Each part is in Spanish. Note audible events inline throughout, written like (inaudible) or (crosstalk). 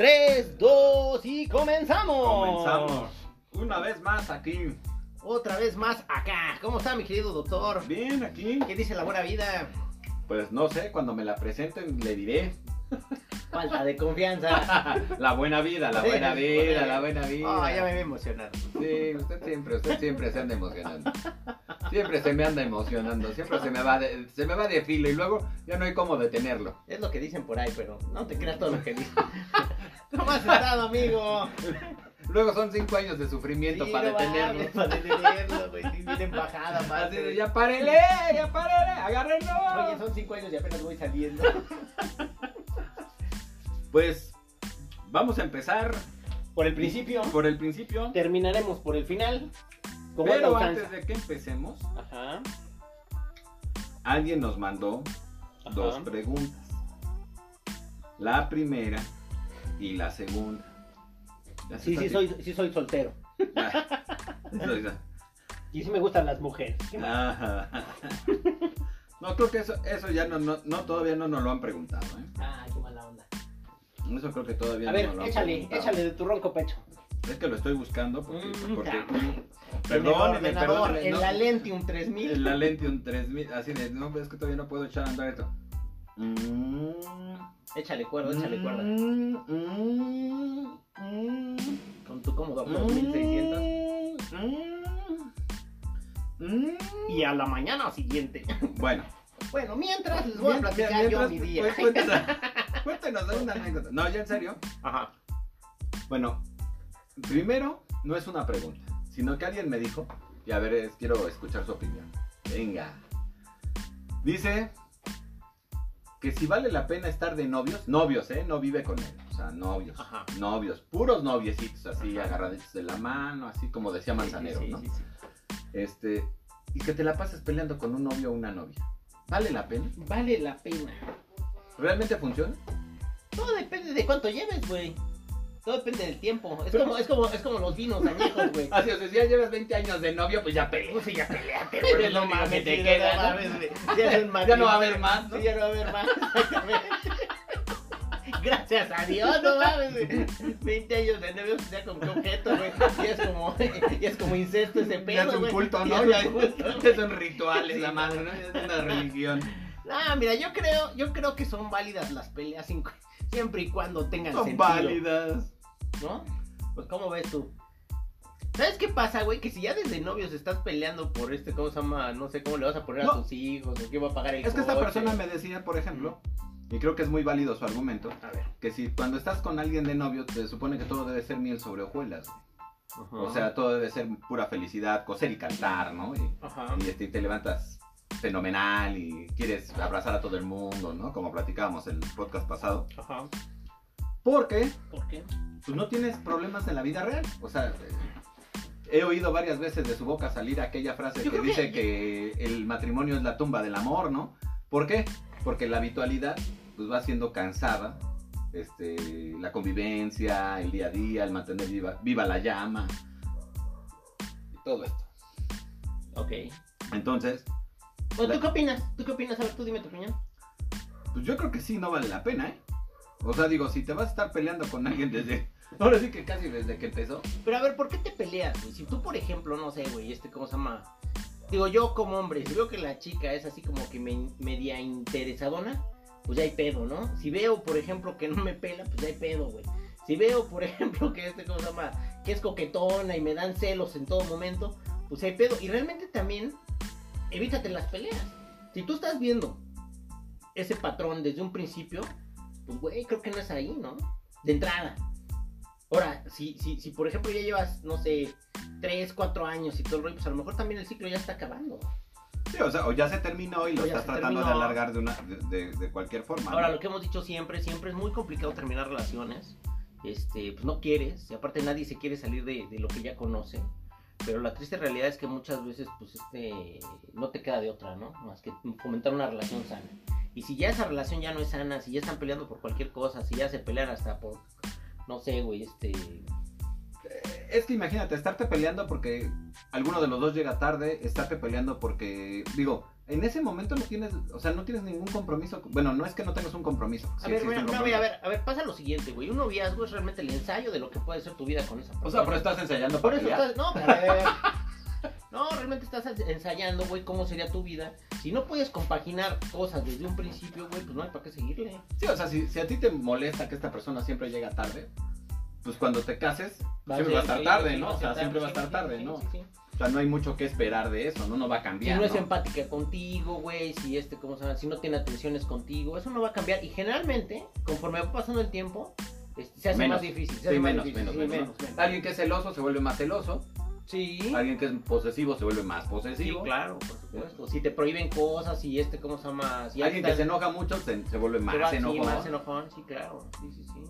3, 2 y comenzamos. Comenzamos. Una vez más aquí. Otra vez más acá. ¿Cómo está mi querido doctor? Bien, aquí. ¿Qué dice la buena vida? Pues no sé, cuando me la presenten le diré. Falta de confianza. (laughs) la buena vida, la buena vida, la buena vida. Oh, ya me voy a emocionar. Sí, usted siempre, usted siempre se anda emocionando. Siempre se me anda emocionando, siempre se me va de, se me va de filo y luego ya no hay cómo detenerlo. Es lo que dicen por ahí, pero no te creas todo lo que dicen. ¿Cómo has estado, amigo? Luego son cinco años de sufrimiento Sí, para no detenerlo. Para detenerlo, güey. Sí, Bien embajada, de, ya párele, ya párele, agárrenlo. Oye, son cinco años y apenas voy saliendo. (laughs) Pues vamos a empezar Por el principio, por el principio. terminaremos por el final. Pero antes de que empecemos, Ajá. alguien nos mandó Ajá. dos preguntas. La primera y la segunda. ¿Ya Sí, sí soy, sí soy soltero. Ah, Y sí me gustan las mujeres. No, creo que eso, eso ya no, no, no, todavía no nos lo han preguntado. ¿eh? Ah, qué mala onda. Eso creo que todavía A no ver, nos lo han échale, preguntado. échale de tu ronco pecho. Es que lo estoy buscando porque... Mm, porque perdóneme, En el no. la Lentium 3000. En la Lentium 3000, así de, no, es que todavía no puedo echar a andar esto. Mm, Échale cuerda, échale cuerda. mm, mm, mm, Con tu cómodo mm, 2600. mm, mm. Y a la mañana siguiente. Bueno, Bueno, mientras les voy a mientras- platicar yo mi día. pues, cuéntanos, cuéntanos una anécdota. No, ya en serio. Ajá. Bueno, primero no es una pregunta, sino que alguien me dijo, y a ver, quiero escuchar su opinión. Venga. Dice que si vale la pena estar de novios, novios, ¿eh? No vive con él, o sea, novios, Ajá. novios, puros noviecitos, así Ajá. agarraditos de la mano, así como decía Manzanero, Sí, sí, ¿no? sí, sí. Este, y que te la pases peleando con un novio o una novia. ¿Vale la pena? Vale la pena. ¿Realmente funciona? Todo depende de cuánto lleves, güey. Todo depende del tiempo. Es Pero- como, es como, es como los vinos añejos, güey. (laughs) Así, o sea, si ya llevas 20 años de novio, pues ya peleas. Pues sí, ya peleaste, Pero güey. es lo que te queda, no mames. Ya, es Ya no va a haber más, ¿no? Sí, ya no va a haber más. (laughs) Gracias a Dios, no mames, güey. 20 años de novio, ya como que objeto, güey. Y es como, y es como incesto ese pedo, Ya es un culto, Y ¿no? es Ya, un culto, ya son (laughs) rituales, Sí, la madre, ¿no? Ya es una religión. Ah, mira, yo creo, yo creo que son válidas las peleas sin- siempre y cuando tengan Son sentido. válidas. ¿No? Pues, ¿cómo ves tú? ¿Sabes qué pasa, güey? Que si ya desde novios estás peleando por este, ¿cómo se llama? No sé cómo le vas a poner No. a tus hijos, o quién va a pagar el Es que esta persona me decía, por ejemplo, y creo que es muy válido su argumento, A ver. que si cuando estás con alguien de novio, te supone que todo debe ser miel sobre hojuelas. güey. O sea, todo debe ser pura felicidad, coser y cantar, ¿no? Y, este, y te levantas fenomenal y quieres abrazar a todo el mundo, ¿no? Como platicábamos en el podcast pasado. Ajá. Porque ¿Por qué? pues no tienes problemas en la vida real. O sea, eh, he oído varias veces de su boca salir aquella frase Yo que dice que- que... el matrimonio es la tumba del amor, ¿no? ¿Por qué? Porque la habitualidad pues va siendo cansada. Este, la convivencia, el día a día, el mantener viva, viva la llama y todo esto. Ok. Entonces, ¿tú qué opinas? ¿Tú qué opinas? A ver, tú dime tu opinión. pues yo creo que sí, no vale la pena, ¿eh? O sea, digo, si te vas a estar peleando con alguien desde... (laughs) Ahora sí que casi desde que empezó. Pero a ver, ¿por qué te peleas, güey? Si tú, por ejemplo, no sé, güey, este, ¿cómo se llama? Digo, yo como hombre, si veo que la chica es así como que me, media interesadona, pues ya hay pedo, ¿no? Si veo, por ejemplo, que no me pela, pues ya hay pedo, güey. Si veo, por (laughs) ejemplo, que este, ¿cómo se llama? Que es coquetona y me dan celos en todo momento, pues hay pedo. Y realmente también, evítate las peleas. Si tú estás viendo ese patrón desde un principio, pues, güey, creo que no es ahí, ¿no? De entrada. Ahora, si, si, si por ejemplo ya llevas, no sé, 3, 4 años y todo el rollo, pues a lo mejor también el ciclo ya está acabando. Sí, o sea, o ya se terminó y lo estás tratando de terminó. alargar de, una, de, de- de cualquier forma. Ahora, ¿no? lo que hemos dicho siempre, siempre es muy complicado terminar relaciones. Este, pues no quieres, y aparte nadie se quiere salir de, de lo que ya conoce. Pero la triste realidad es que muchas veces, pues, este, no te queda de otra, ¿no? Más que fomentar una relación sana. Y si ya esa relación ya no es sana, si ya están peleando por cualquier cosa, si ya se pelean hasta por, no sé, güey, este, Es que imagínate, estarte peleando porque alguno de los dos llega tarde, estarte peleando porque, digo, en ese momento no tienes, o sea, no tienes ningún compromiso. Bueno, no es que no tengas un compromiso. A sí ver, bueno, un no, compromiso. a ver, a ver, pasa lo siguiente, güey. Un noviazgo es realmente el ensayo de lo que puede ser tu vida con esa persona. O sea, pero estás ensayando Por para eso pelear. estás, no, pero. (laughs) No, realmente estás ensayando, güey, cómo sería tu vida. Si no puedes compaginar cosas desde un principio, güey, pues no hay para qué seguirle. Sí, o sea, si, si a ti te molesta que esta persona siempre llega tarde, pues cuando te cases, siempre va a estar sí, tarde, sí, ¿no? O sea, siempre va a estar tarde, ¿no? sí, sea, no hay mucho que esperar de eso, ¿no? No va a Si cambiar. no es empática contigo, güey, si este, ¿cómo se llama? Si no tiene atenciones contigo, eso no va a cambiar. Y generalmente, conforme va pasando el tiempo, este, se hace Menos. más difícil. Se Sí, hace más menos, difícil, menos, sí, menos, menos, menos. Alguien que es celoso se vuelve más celoso. Sí. Alguien que es posesivo se vuelve más Sí, posesivo. claro, por supuesto. Si te prohíben cosas y este, ¿cómo se llama? Si Alguien que se enoja mucho se, se vuelve más va- sí, enojón. más enojón, sí, claro. Sí, sí, sí.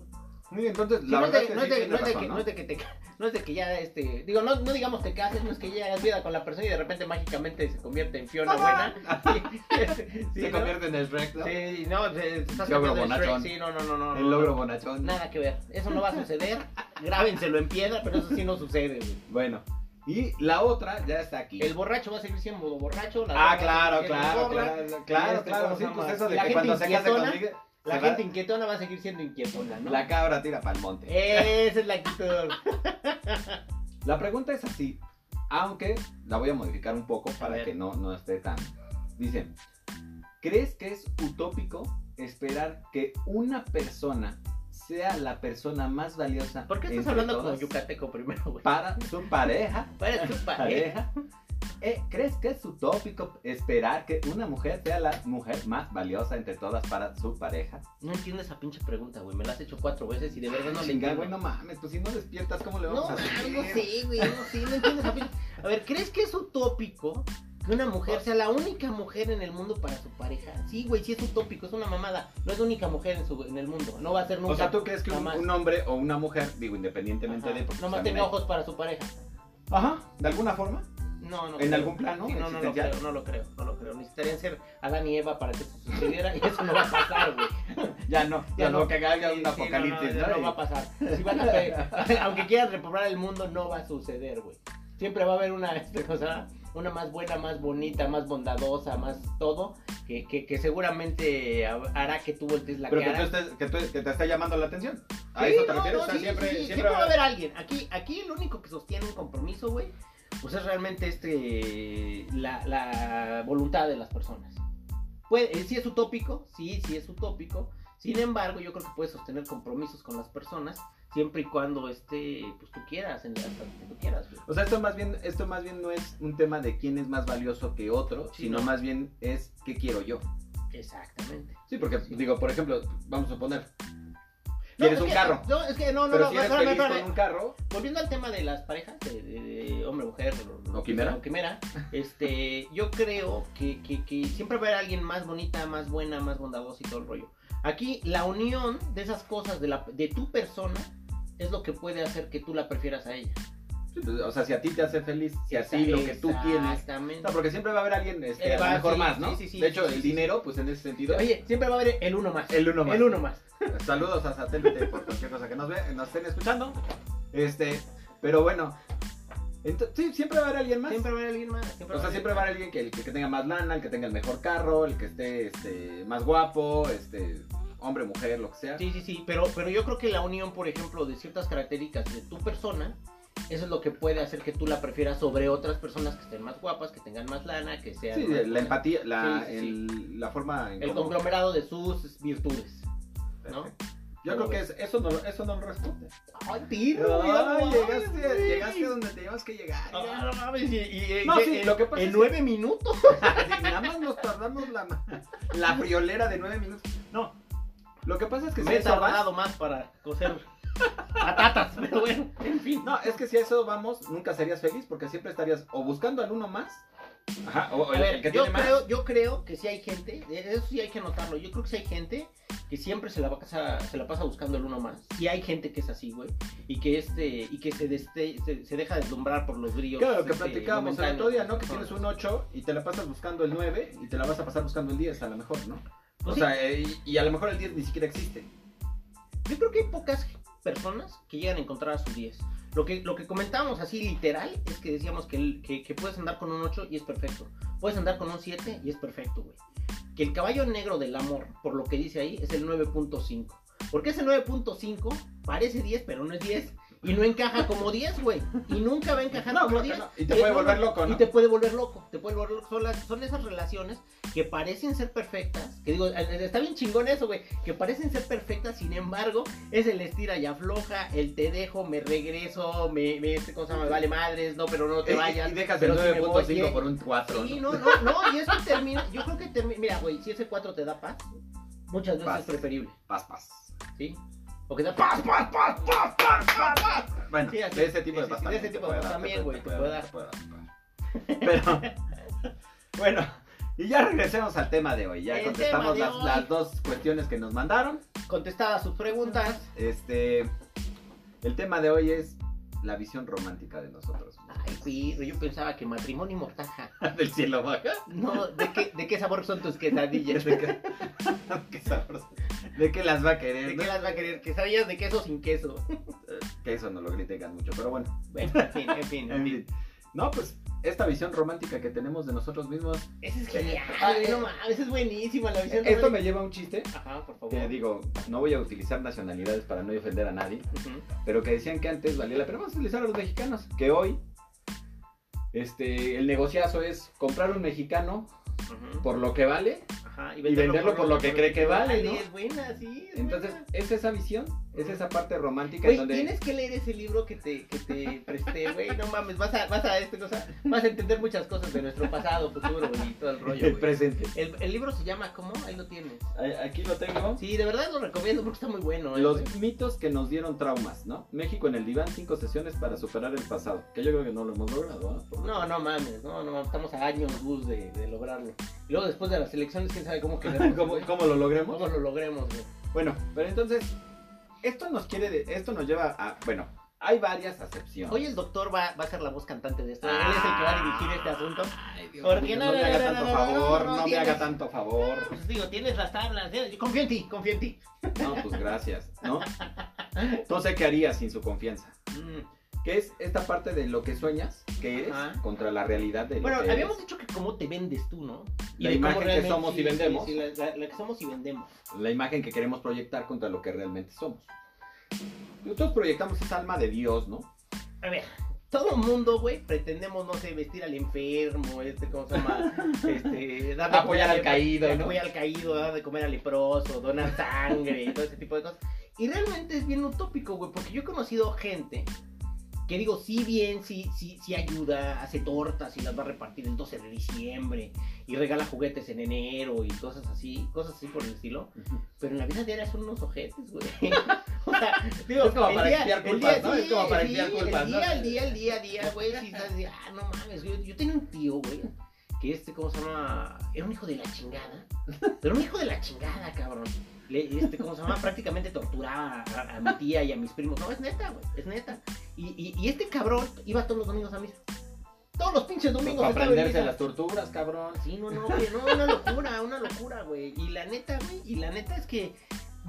Sí, entonces, la no, es de, que no, es de- tienes no es de razón, que, ¿no? no es de que te ca- no es de que ya este digo no, no digamos te cases no es que ya hagas vida con la persona y de repente mágicamente se convierte en Fiona buena (laughs) (laughs) sí, se ¿no? convierte en el Shrek, ¿no? sí no te estás Sí, ogro cambiando de Shrek, bonachón. sí no no no no El logro no. bonachón. nada que ver eso no va a suceder (laughs) grábenselo en piedra pero eso sí no sucede güey. Bueno, y la otra ya está aquí. el borracho va a seguir siendo borracho la Ah, claro, claro, gorra, claro, claro, este, claro, ¿cómo sí, se pues eso de La que gente cuando se case conmigo, la se va- gente inquietona va a seguir siendo inquietona no la cabra tira para el monte. esa es la actitud. (laughs) La pregunta es así, aunque la voy a modificar un poco para que no, no esté tan... Dice, ¿crees que es utópico esperar que una persona sea la persona más valiosa ¿por qué estás hablando todas yucateco primero güey para su pareja? (laughs) para (laughs) pareja. Pareja. Eh, ¿Crees que es utópico esperar que una mujer sea la mujer más valiosa entre todas para su pareja? No entiendo esa pinche pregunta, güey. Me la has hecho cuatro veces y de verdad no le entiendo. güey, no mames, pues si no despiertas, ¿cómo le No, vamos a hacer? no sé, güey. No sé, no entiendo esa pinche. A ver, ¿crees que es utópico que una mujer sea la única mujer en el mundo para su pareja? Sí, güey, sí es utópico, es una mamada. No es la única mujer en, su, en el mundo. No va a ser nunca. O sea, ¿tú crees que un, hombre o una mujer, digo, independientemente Ajá. de... porque Nomás tenga ojos para su pareja. Ajá, de alguna forma. No, no. ¿En creo. algún plano Sí, no, no lo existencial? creo, no lo creo, no lo creo. Necesitarían ser Adán y Eva para que eso sucediera y eso no va a pasar, güey. (laughs) Ya no, ya no, que haga Sí, un sí, apocalipsis, no, no, ¿no? no va a pasar. Si van a (laughs) aunque quieran repoblar el mundo, no va a suceder, güey. Siempre va a haber una (laughs) este, cosa, una más buena, más bonita, más bondadosa, más todo, que, que, que seguramente hará que tú voltees la Pero que, cara. tú estés, que, tú- que te esté llamando la atención. ¿A Sí, eso te no, refieres? no, O sea, sí, siempre, siempre, siempre va a haber alguien. Aquí, aquí el único que sostiene un compromiso, güey, pues es realmente este la, la voluntad de las personas. Puede, eh, sí es utópico, sí, sí es utópico. Sin embargo, yo creo que puedes sostener compromisos con las personas siempre y cuando este, pues tú quieras, en la que tú quieras. O sea, esto más bien, esto más bien no es un tema de quién es más valioso que otro, Sí, sino no. más bien es qué quiero yo. Exactamente. Sí, porque Sí. digo, por ejemplo, vamos a suponer, No, quieres es un que- carro, No, es que no, no, pero no, si eres espérame, feliz espérame. con un carro, Volviendo al tema de las parejas, de, de- hombre, mujer, O quimera. o (laughs) quimera, este, yo creo que, que, que siempre va a haber alguien más bonita, más buena, más bondadosa y todo el rollo. Aquí la unión de esas cosas de, la, de tu persona es lo que puede hacer que tú la prefieras a ella. pues, o sea, si a ti te hace feliz, si a ti lo que tú tienes. Exactamente. No, porque siempre va a haber alguien, este, Eh, a lo va, mejor sí, más, ¿no? sí, sí, sí, de hecho, sí, el sí, dinero, pues en ese sentido, Oye, siempre va a haber el uno más. el uno más. El uno más. (laughs) Saludos a satélite por cualquier cosa que nos ve, nos estén escuchando. Este, pero bueno, ento- sí, siempre va a haber alguien más. Siempre va a haber alguien más. Siempre o sea, siempre va a haber alguien que, el que tenga más lana, el que tenga el mejor carro, el que esté este, más guapo, este, hombre, mujer, lo que sea. Sí, sí, sí, pero, pero yo creo que la unión, por ejemplo, de ciertas características de tu persona, eso es lo que puede hacer que tú la prefieras sobre otras personas que estén más guapas, que tengan más lana, que sean... Sí, la empatía, la, Sí, sí, sí. el- la forma en El conglomerado de sus virtudes, ¿no? Yo ¿Cómo creo que es- eso no, eso no lo responde. ¡Ay! Ay, mira, llegaste, güey. llegaste donde teníamos que llegar. Ah, no mames, y, y- No, y- sí, lo que pasa en es que- nueve minutos. (laughs) Nada más nos tardamos la, la friolera de nueve minutos. No, lo que pasa es que si Me he a eso vas, tardado más para coser patatas, pero bueno, en fin. no, es que si a eso vamos, nunca serías feliz porque siempre estarías o buscando al uno más, ajá, o, o el, ver, el que yo tiene creo, más. yo creo que sí hay gente, eso sí hay que notarlo, yo creo que sí hay gente que siempre se la pasa, se la pasa buscando el uno más. Sí hay gente que es así, güey, y que este, y que se, deste- se, se deja deslumbrar por los brillos. Claro, que este, platicábamos el otro día, ¿no? Que tienes un 8 y te la pasas buscando el 9 y te la vas a pasar buscando el 10 a lo mejor, ¿no? O Pues sí. sea, eh, y, y a lo mejor el 10 ni siquiera existe. Yo creo que hay pocas personas que llegan a encontrar a su 10. Lo que, lo que comentábamos así literal es que decíamos que, que puedes andar con un 8 y es perfecto. puedes andar con un 7 y es perfecto, güey. El caballo negro del amor, por lo que dice ahí, es el 9.5. Porque ese 9.5 parece 10, pero no es 10. Y no encaja como 10, güey. Y nunca va a encajar No, como creo que 10. no. Y te Eh, puede volver loco, ¿no? Y te puede volver loco. Te puede volver loco. Son, las- son esas relaciones que parecen ser perfectas. Que digo, eh, está bien chingón eso, güey. Que parecen ser perfectas, sin embargo, es el estira y afloja, el te dejo, me regreso, me, me este cosa me vale madres, no, pero no te Y- vayas. Y dejas el sí me voy, 9.5 ¿eh? por un 4. Sí, ¿no? no, no, no, y eso termina, yo creo que termina, mira, güey, si ese 4 te da paz, muchas veces Paz. es preferible, Paz, paz. ¿sí? O que da paz, paz, paz, paz, paz, paz, paz. Bueno, Sí, así- de ese tipo de paz de ese tipo de paz también, güey, te puede dar. Pero, (laughs) bueno, y ya regresemos al tema de hoy. Ya El contestamos hoy. las dos cuestiones que nos mandaron. Contestadas sus preguntas. Este, el tema de hoy es la visión romántica de nosotros. Ay, Pedro, yo pensaba que matrimonio y mortaja. (laughs) Del cielo baja. No, ¿de qué, de qué sabor son tus quesadillas? (laughs) ¿De qué, (laughs) qué sabroso. ¿De qué las va a querer? ¿De no? qué las va a querer? ¿Quesadillas de queso sin queso? Que eso no lo critican mucho, pero bueno. Bueno, en fin, en fin, en fin. No, pues esta visión romántica que tenemos de nosotros mismos. Ese es genial, Ah, eh, no mames, es buenísima la visión. Esto romántica. me lleva a un chiste Ajá, por favor. que digo, no voy a utilizar nacionalidades para no ofender a nadie, pero que decían que antes valía la pena. Vamos a utilizar a los mexicanos, que hoy este, el negociazo es comprar un mexicano por lo que vale. Ajá, y venderlo por lo que cree que vale, ¿no? Es buena, sí. es Entonces, buena. es esa visión, es esa parte romántica Güey, en donde... tienes que leer ese libro que te, que te presté, güey. No mames, vas a, vas a este cosa, vas a entender muchas cosas de nuestro pasado, futuro y todo el rollo, el presente. El, el libro se llama ¿cómo? Ahí lo tienes. Aquí lo tengo. Sí, de verdad lo recomiendo porque está muy bueno. eh, Los mitos que nos dieron traumas, ¿no? México en el diván, cinco sesiones para superar el pasado. Que yo creo que no lo hemos logrado, ¿no? No, no mames, no, no, estamos a años luz de, de lograrlo. Y luego después de las elecciones, quién sabe (laughs) cómo. ¿Cómo, lo logremos? ¿Cómo lo logremos, güey? Bueno, pero entonces, esto nos quiere, de- esto nos lleva a, bueno, hay varias acepciones. Hoy el doctor va, va a ser la voz cantante de esto. Él es el que va a dirigir este asunto. Ay, Dios Porque mío, no, no, no, me haga no, tanto favor, no, me haga tanto favor. Pues digo, tienes las tablas. Yo confío en ti, confío en ti. No, pues gracias, ¿no? (laughs) No sé qué haría sin su confianza. Mm. Que es esta parte de lo que sueñas, que eres, Ajá. contra la realidad de lo Bueno, que habíamos eres. dicho que cómo te vendes tú, ¿no? La de cómo imagen que somos y sí, vendemos. sí, sí, la, la- la que somos y vendemos. La imagen que queremos proyectar contra lo que realmente somos. Nosotros proyectamos esa alma de Dios, ¿no? A ver, todo mundo, güey, pretendemos, no sé, vestir al enfermo, este, ¿cómo se llama? (laughs) Este, dar de Apoyar al caído, ¿no? Apoyar al caído, dar de comer al leproso, donar sangre y todo ese tipo de cosas. Y realmente es bien utópico, güey, porque yo he conocido gente que digo, sí bien, sí, sí, sí ayuda, hace tortas y las va a repartir el 12 de diciembre y regala juguetes en enero y cosas así, cosas así por el estilo. Pero en la vida diaria son unos ojetes, güey. (laughs) o sea, digo, Es como el para día- expiar culpas, día- ¿no? Es como para expiar sí, culpas, El ¿no? día, el día, el día, el día, güey. Sí, (laughs) estás así, ah, no mames. Yo, yo tenía un tío, güey, que este, ¿cómo se llama? Era un hijo de la chingada. Pero un hijo de la chingada, cabrón. Le- este, ¿cómo se llama? Prácticamente torturaba a, a mi tía y a mis primos. No, es neta, güey, es neta. Y, y, y este cabrón iba todos los domingos a misa. Todos los pinches domingos para en aprenderse las torturas, cabrón. Sí, no, no, güey, no, una locura, una locura, güey. Y la neta, güey, y la neta es que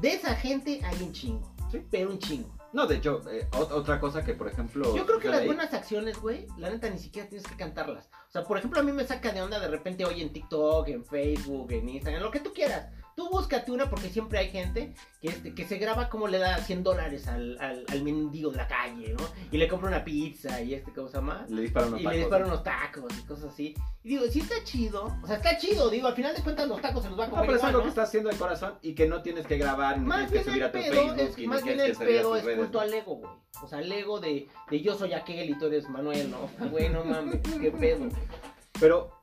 de esa gente hay un chingo. Sí. Pero un chingo. No, de hecho, eh, ot- otra cosa que, por ejemplo... Yo creo que yo las leí- buenas acciones, güey, la neta ni siquiera tienes que cantarlas. O sea, por ejemplo, a mí me saca de onda de repente hoy en TikTok, en Facebook, en Instagram, lo que tú quieras. Tú búscate una porque siempre hay gente que, este, que se graba como le da 100 dólares al, al, al mendigo en la calle, ¿no? Y le compra una pizza y este, ¿cómo se llama? Le disparan unos y tacos. le disparan unos tacos y cosas así. Y digo, sí está chido. O sea, está chido. Digo, al final de cuentas los tacos se los va a No, comer pero eso es igual, lo ¿no? que estás haciendo de corazón y que no tienes que grabar, ni Más tienes que subir el a tu pedo Facebook es, y más bien el pedo es culto ¿no? al ego, güey. O sea, el ego de, de yo soy aquel y tú eres Manuel, ¿no? (laughs) Güey, no mames, qué pedo. Pero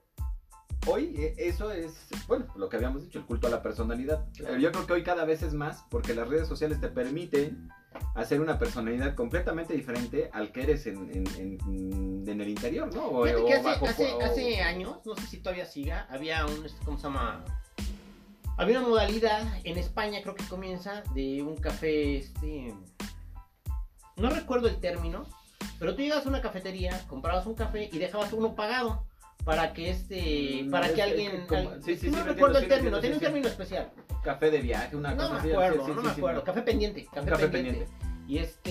hoy eh, eso es, bueno, lo que habíamos dicho, el culto a la personalidad. Yo creo que hoy cada vez es más porque las redes sociales te permiten hacer una personalidad completamente diferente al que eres en, en, en- en el interior, ¿no? O, Fíjate o que hace, bajo- hace, o- hace años, no sé si todavía siga, había un, este, ¿cómo se llama? Había una modalidad en España, creo que comienza, de un café, este... No recuerdo el término, pero tú llegas a una cafetería, comprabas un café y dejabas uno pagado para que este, Mm, para es- que es alguien, que sí, sí, sí, no recuerdo el término, tiene un término especial. café de viaje, una No cosa me así. acuerdo, Sí, sí, no me acuerdo. Café pendiente, café, Café pendiente. pendiente. Y este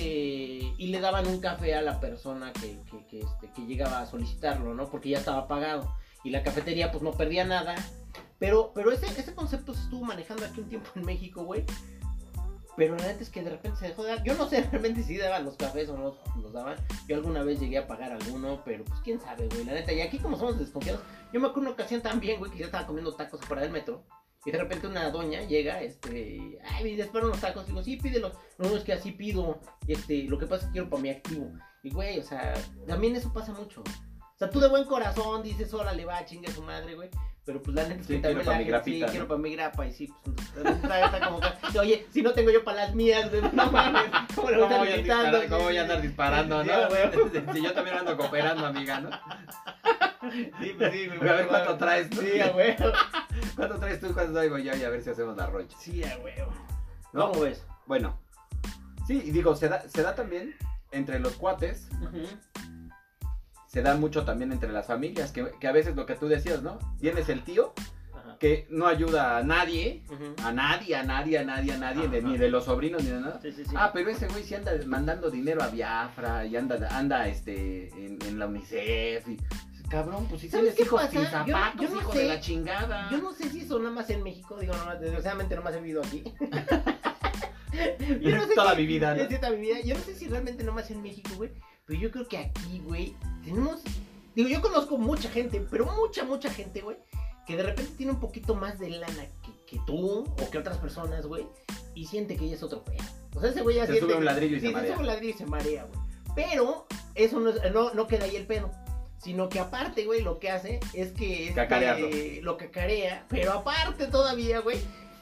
y le daban un café a la persona que, que, que, este, que llegaba a solicitarlo, ¿no? Porque ya estaba pagado. Y y la cafetería pues no perdía nada. Pero, pero ese, ese concepto se estuvo manejando aquí un tiempo en México, güey. Pero la neta es que de repente se dejó de dar. Yo no sé (laughs) realmente si daban los cafés o no los daban. Yo alguna vez llegué a pagar alguno, pero pues quién sabe, güey. La neta, y aquí como somos desconfiados, yo me acuerdo una ocasión también, güey, que yo estaba comiendo tacos fuera del metro. Y de repente una doña llega, este, ay, me espero unos tacos. Digo, sí, pídelos. No, es que así pido. Este, lo que pasa es que quiero para mi activo. Y güey, o sea, también eso pasa mucho. O sea, tú de buen corazón dices, órale, va, chingue su madre, güey. Pero pues la neta Sí, quiero pa' la mi grapita, sí, quiero para mi grapa. Y sí, pues entonces, está- está como oye, si no tengo yo para las mías, no mames. ¿Cómo le voy a andar disparando, no? Si (laughs) yo también ando cooperando, amiga, ¿no? Sí, pues sí, güey. A ver (laughs) cuánto traes tú. Sí, a huevo. ¿Cuánto traes tú y cuánto traigo yo? Y a ver si hacemos la rocha. Sí, a huevo. ¿No? ¿Cómo ves? Bueno, sí, y digo, se da, se da también entre los cuates, se da mucho también entre las familias, que, que a veces lo que tú decías, ¿no? Tienes el tío Ajá. que no ayuda a nadie, a nadie, a nadie, a nadie, a nadie, de- ni de los sobrinos ni de nada. Sí, sí, sí. Ah, pero ese güey sí anda mandando dinero a Biafra y anda, anda este, en, en la UNICEF. Y, cabrón, pues si ¿Sabes tienes hijos pasa? sin Yo- zapatos, yo no hijo sé. de la chingada. Yo no sé si eso nada más en México, digo, no, desgraciadamente nomás he vivido aquí. (laughs) Y no sé toda si- mi vida, ¿no? Toda mi vida. Yo no sé si realmente nomás en México, güey. Pero yo creo que aquí, güey, tenemos. Digo, yo conozco mucha gente, pero mucha, mucha gente, güey, que de repente tiene un poquito más de lana que, que tú o que otras personas, güey, y siente que ella es otro pedo. O sea, ese güey ya Se siente sube un ladrillo y sí, se marea. sube un ladrillo y se marea, güey. Pero eso no, es- no, no queda ahí el pedo. Sino que aparte, güey, lo que hace es que... este. Lo cacarea. Pero aparte todavía, güey,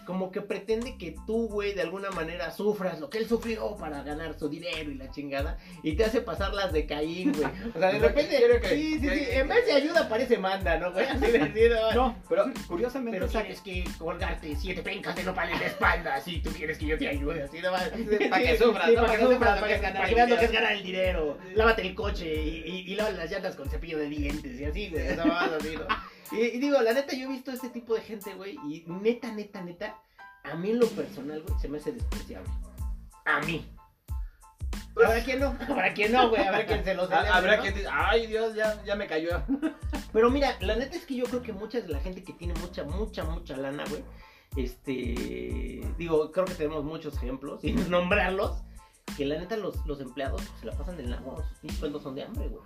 como que pretende que tú, güey, de alguna manera sufras lo que él sufrió para ganar su dinero y la chingada. Y te hace pasar las de Caín, güey. (laughs) O sea, de repente... que- sí, sí, sí. En vez de ayuda parece manda, ¿no, güey? Así No, pero curiosamente. Pero tienes que colgarte siete pencas de nopal en la espalda si tú quieres que yo te ayude, así no Para que sufras, ¿no? para que sufras, para que, ganar para que veas lo que es ganar el dinero. Lávate el coche y, y, y lávate las llantas con cepillo de dientes y así, güey. Esa mamada así, ¿no? Y, y digo, la neta, yo he visto este tipo de gente, güey, y neta, neta, neta, a mí en lo personal, güey, se me hace despreciable. A mí. Habrá quien no, (laughs) habrá quien no, güey, habrá quien se lo celebre, Ah, Habrá ¿no? decir, ay Dios, ya, ya me cayó. (laughs) Pero mira, la neta es que yo creo que mucha de la gente que tiene mucha, mucha, mucha lana, güey, este, digo, creo que tenemos muchos ejemplos, (laughs) sin nombrarlos, que la neta los, los empleados se la pasan del nabo, sus sueldos son de hambre, güey.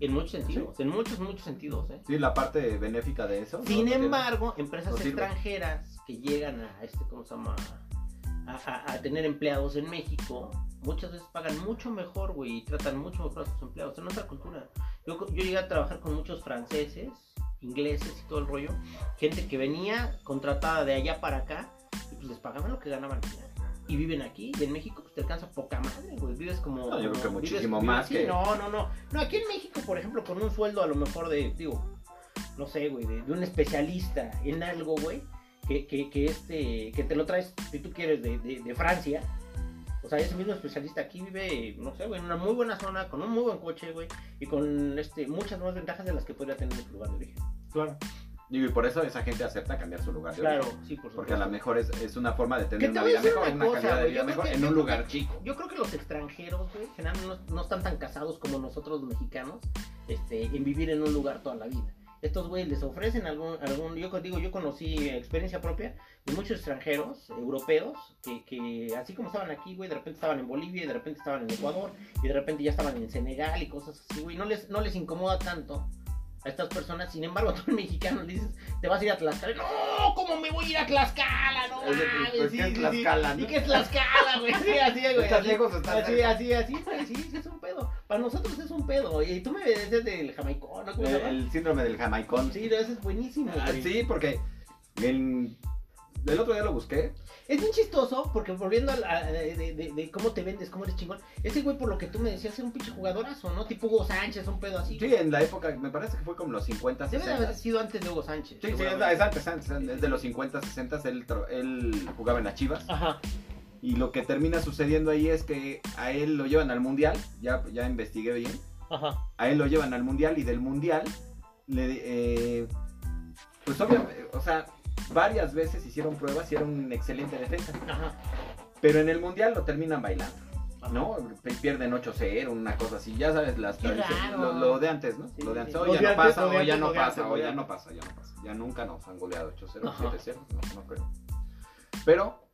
En muchos sentidos, en muchos, muchos sentidos, ¿eh? Sí, la parte benéfica de eso. Sin embargo, empresas no extranjeras que llegan a este, ¿cómo se llama? A, a- a tener empleados en México, muchas veces pagan mucho mejor, güey, y tratan mucho mejor a sus empleados. En nuestra cultura. Yo, yo llegué a trabajar con muchos franceses, ingleses y todo el rollo. Gente que venía contratada de allá para acá y pues les pagaban lo que ganaban. Y viven aquí, y en México pues te alcanza poca madre, güey. Vives como. No, yo creo que como- muchísimo vives- más que- No, no, no. No, aquí en México, por ejemplo, con un sueldo a lo mejor de, digo, no sé, güey, de, de un especialista en algo, güey, que, que, que este, que te lo traes, si tú quieres, de, de, de Francia. O sea, ese mismo especialista aquí vive, no sé, güey, en una muy buena zona, con un muy buen coche, güey, y con este, muchas más ventajas de las que podría tener en su lugar de origen. Claro. Digo, y por eso esa gente acepta cambiar su lugar de Claro, origen. sí, por supuesto. Porque a lo mejor es, es una forma de tener te una vida mejor, una una cosa, calidad de vida mejor que- en un lugar que- chico. Yo creo que los extranjeros, güey, generalmente no, no están tan casados como nosotros los mexicanos, este, en vivir en un lugar toda la vida. Estos güeyes les ofrecen algún, algún, yo digo, yo conocí experiencia propia de muchos extranjeros europeos que, que así como estaban aquí, güey, de repente estaban en Bolivia, y de repente estaban en Ecuador, y de repente ya estaban en Senegal y cosas así, güey, no les, no les incomoda tanto a estas personas, sin embargo, tú el mexicano le dices, te vas a ir a Tlaxcala, no, ¿cómo me voy a ir a Tlaxcala? No mames, pues, sí, ¿qué es sí, sí. Tlaxcala, no? ¿Y qué es Tlaxcala, güey? Sí, así, güey. ¿Estás así. lejos estás Así, cerca? así, así, güey, sí, sí, es un pedo. Para nosotros es un pedo. Y tú me decías del jamaicón, ¿no? ¿Cómo se El, llama? el síndrome del jamaicón. Sí, ese es buenísimo, Ah, sí, porque el, el otro día lo busqué. Es bien chistoso, porque volviendo a, la- de, de- de- de cómo te vendes, cómo eres chingón. Ese güey, por lo que tú me decías, era un pinche jugadorazo, ¿no? Tipo Hugo Sánchez, un pedo así. Sí, en la época, me parece que fue como los 50, Debe de 60. haber sido antes de Hugo Sánchez. Sí, sí, es, antes, antes, antes, es de los 50, 60, él, él jugaba en las Chivas. Ajá. Y lo que termina sucediendo ahí es que a él lo llevan al Mundial, ya, ya investigué bien, Ajá. a él lo llevan al Mundial y del Mundial, le, eh, pues obviamente, o sea, varias veces hicieron pruebas y era un excelente defensa. Ajá. Pero en el Mundial lo terminan bailando. ¿no? Pierden 8-0, una cosa así, ya sabes, las lo, lo de antes, ¿no? Sí, lo de antes, hoy ya no pasa, hoy ya no pasa, hoy ya no pasa, ya no pasa, ya nunca nos han goleado 8-0, Ajá. 7-0, no, no creo. Pero,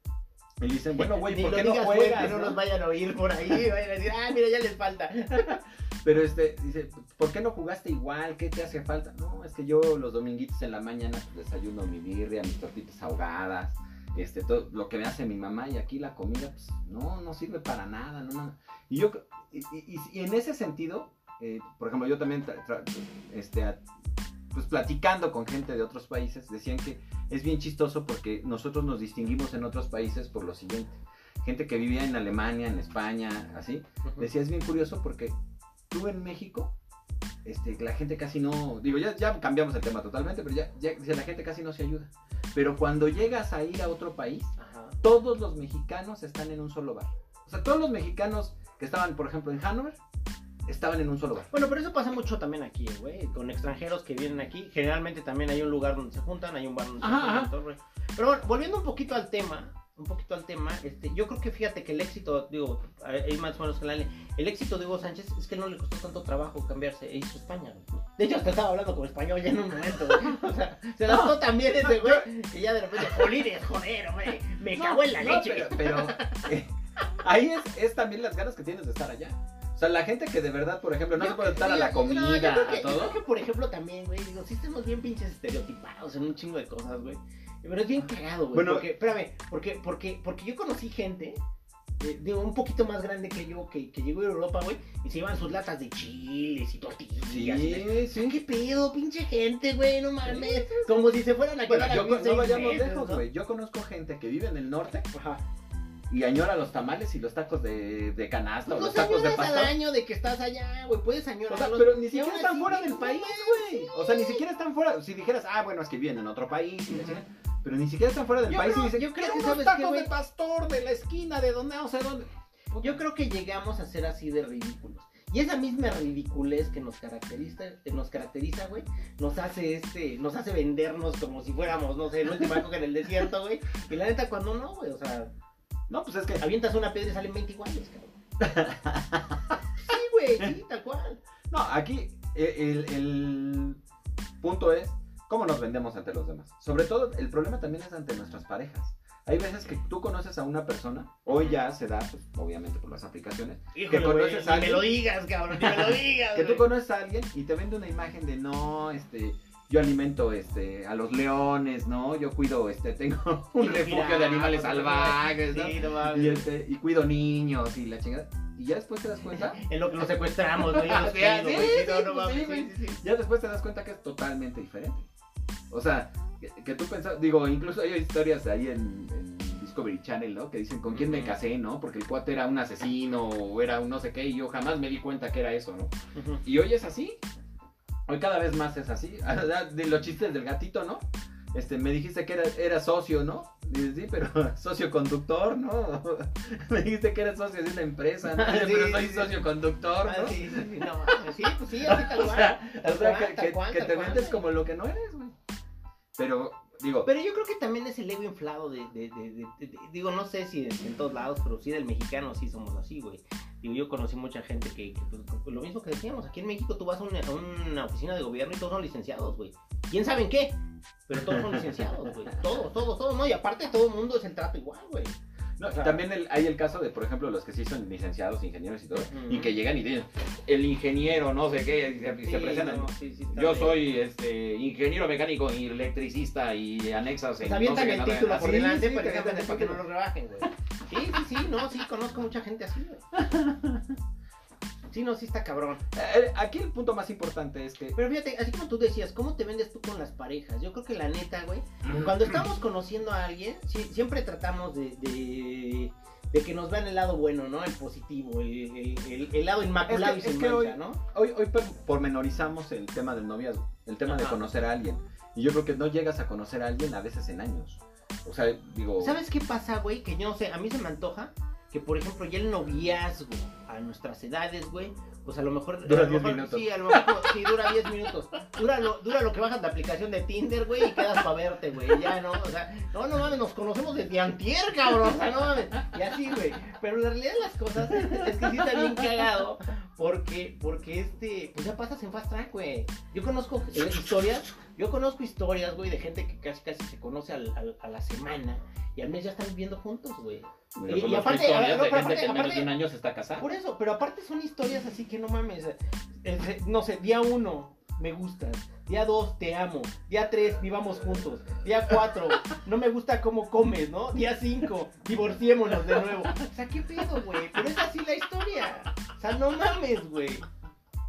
y dicen, bueno, (laughs) güey, Ni ¿por qué no juegas? no no? nos vayan a oír por ahí, (laughs) vayan a decir, ah, mira, ya les falta. (laughs) Pero este, dice, ¿por qué no jugaste igual? ¿Qué te hace falta? No, es que yo los dominguitos en la mañana desayuno mi birria, mis tortitas ahogadas, este, todo lo que me hace mi mamá y aquí la comida, pues no, no sirve para nada, no, no. Y yo, y, y- y en ese sentido, eh, por ejemplo, yo también, tra- tra- este, a- pues platicando con gente de otros países, decían que es bien chistoso porque nosotros nos distinguimos en otros países por lo siguiente. Gente que vivía en Alemania, en España, así, Decía, es bien curioso porque tú en México, este, la gente casi no, digo, ya, ya cambiamos el tema totalmente, pero ya, ya dice, la gente casi no se ayuda. Pero cuando llegas a ir a otro país, Ajá. todos los mexicanos están en un solo bar. O sea, todos los mexicanos que estaban, por ejemplo, en Hannover, estaban en un solo bar. Bueno, pero eso pasa mucho también aquí, güey, con extranjeros que vienen aquí. Generalmente también hay un lugar donde se juntan, hay un bar donde Ajá, se juntan. Pero bueno, volviendo un poquito al tema, un poquito al tema, este, yo creo que fíjate que el éxito, digo, ahí más o menos que la el éxito de Hugo Sánchez es que no le costó tanto trabajo cambiarse e hizo España, güey. De hecho, hasta estaba hablando como español ya en un momento, güey. O sea, se adaptó también ese güey que ya de repente, jolines, joder, güey, me No, cago en la no, leche. Pero, pero, eh, ahí es, es también las ganas que tienes de estar allá. O sea, la gente que de verdad, por ejemplo, no Yo se puede estar a la yo- no, comida, yo creo que- a Yo todo. creo que, por ejemplo, también, güey, digo, sí estamos bien pinches estereotipados en un chingo de cosas, güey. Pero es bien cagado, güey. Bueno- porque, espérame, porque, porque, porque yo conocí gente, eh, digo, un poquito más grande que yo, que, que llegó a Europa, güey, y se llevan sus latas de chiles y tortillas. y de- Sí, ¿Qué pedo, pinche gente, güey? No mames. Como si se fueran a Bueno, yo con- no vayamos lejos, ¿no? güey. Yo conozco gente que vive en el norte Ajá. y añora los tamales y los tacos de, de canasta o Pues los no tacos de añoras al pastor. año de que estás allá, güey. Puedes O añorar. sea, pero ni siquiera están fuera del no país, güey. O sea, ni siquiera están fuera. Si dijeras, ah, bueno, es que viven en otro país y la Ujú. Pero ni siquiera están fuera del Yo país creo- y dicen, yo creo "Quiero que unos qué, tacos güey. de pastor de la esquina de donde no sé dónde. Yo creo que llegamos a ser así de ridículos. Y esa misma ridiculez que nos caracteriza, que nos caracteriza, güey, nos hace este, nos hace vendernos como si fuéramos, no sé, el último época en el desierto, güey. Y la neta, cuando no, güey, o sea, No, pues es que avientas una piedra y salen 20 iguales, cabrón. (laughs) Sí, güey, sí, tal cual. No, aquí eh, el, el punto es cómo nos vendemos ante los demás. Sobre todo, el problema también es ante nuestras parejas. Hay veces que tú conoces a una persona, hoy ya se da, pues, obviamente por las aplicaciones, Híjole, conoces a me alguien. lo digas, cabrón, ni me lo (laughs) digas, que tú conoces a alguien y te vende una imagen de no, este, yo alimento este a los leones, ¿no? Yo cuido, este, tengo (laughs) un refugio de animales salvajes, ¿no? Sí, no. Y, este, y cuido niños y la chingada. Y ya después te das cuenta, (laughs) En lo que secuestramos, los sí, no, ya después te das cuenta que es totalmente diferente. O sea, que, que tú pensas, digo, incluso hay historias ahí en, en Discovery Channel, ¿no? Que dicen con quién me casé, ¿no? Porque el cuate era un asesino o era un no sé qué y yo jamás me di cuenta que era eso, ¿no? Y hoy es así. Hoy cada vez más es así. (laughs) De los chistes del gatito, ¿no? Este, me dijiste que era, era socio, ¿no? Dices, sí, pero (laughs) socio conductor, ¿no? (laughs) me dijiste que eras socio de una empresa, ¿no? (laughs) Sí, pero soy sí. socio conductor, Ah, ¿no? sí, sí, sí, no sí, pues sí, así tal O sea, o que, que- que te vendes güey. como lo que no eres, güey. Pero, digo, Pero yo creo que también es el ego inflado de, de- de- de- digo, no sé si en, todos lados, pero sí del mexicano sí somos así, güey. Digo, yo conocí mucha gente que, que, pues, lo mismo que decíamos, aquí en México tú vas a una, a una oficina de gobierno y todos son licenciados, güey. ¿Quién sabe en qué? Pero todos son licenciados, güey. (laughs) Todos, todos, todos, ¿no? Y aparte todo el mundo es el trato igual, güey. no, o sea- también el- hay el caso de, por ejemplo, los que sí son licenciados, ingenieros y todo, y que llegan y dicen, el ingeniero, no sé qué, y se, Sí, presentan. no, sí, sí, está Yo soy este ingeniero mecánico y electricista y anexas Pues en avientan no el título nada. por delante para, que, no lo rebajen, güey. Sí, sí, sí, no, sí, conozco mucha gente así, güey. (laughs) Sí, no, sí está cabrón. Eh, Aquí el punto más importante es que Pero fíjate, así como tú decías, ¿cómo te vendes tú con las parejas? Yo creo que la neta, güey, cuando estamos conociendo a alguien, sí- siempre tratamos de, de, de que nos vean el lado bueno, ¿no? El positivo, el, el- el- el lado inmaculado Es que- y sin es que mancha, hoy- ¿no? hoy, hoy por- pormenorizamos el tema del noviazgo, el tema de conocer a alguien. Y yo creo que no llegas a conocer a alguien a veces en años. O sea, digo... ¿Sabes qué pasa, güey? Que yo no sé, a mí se me antoja que por ejemplo ya el noviazgo a nuestras edades, güey, pues a lo mejor... Dura a lo 10 mejor- minutos. Sí, a lo mejor sí, dura 10 minutos. Dura lo, dura lo que bajas la aplicación de Tinder, güey, y quedas para verte, güey. Ya, ¿no? O sea, no, no mames, nos conocemos desde antier, cabrón. O sea, no mames. Y así, güey. Pero la realidad de las cosas es, es que sí está bien cagado. Porque, porque este, pues ya pasas en fast track, güey. Yo conozco eh, historias, yo conozco historias, güey, de gente que casi casi se conoce al- al- a la semana y al mes ya están viviendo juntos, güey. Y- y aparte, historias a ver, no, de gente que en aparte- menos de un año se está casando. Por eso, pero aparte son historias así que no mames. eh, eh, no sé, día uno, me gustas. Día dos, te amo. Día tres, vivamos juntos. Día cuatro, no me gusta cómo comes, ¿no? Día cinco, divorciémonos de nuevo. O sea, ¿qué pedo, güey? Pero es así la historia. O sea, no mames, güey.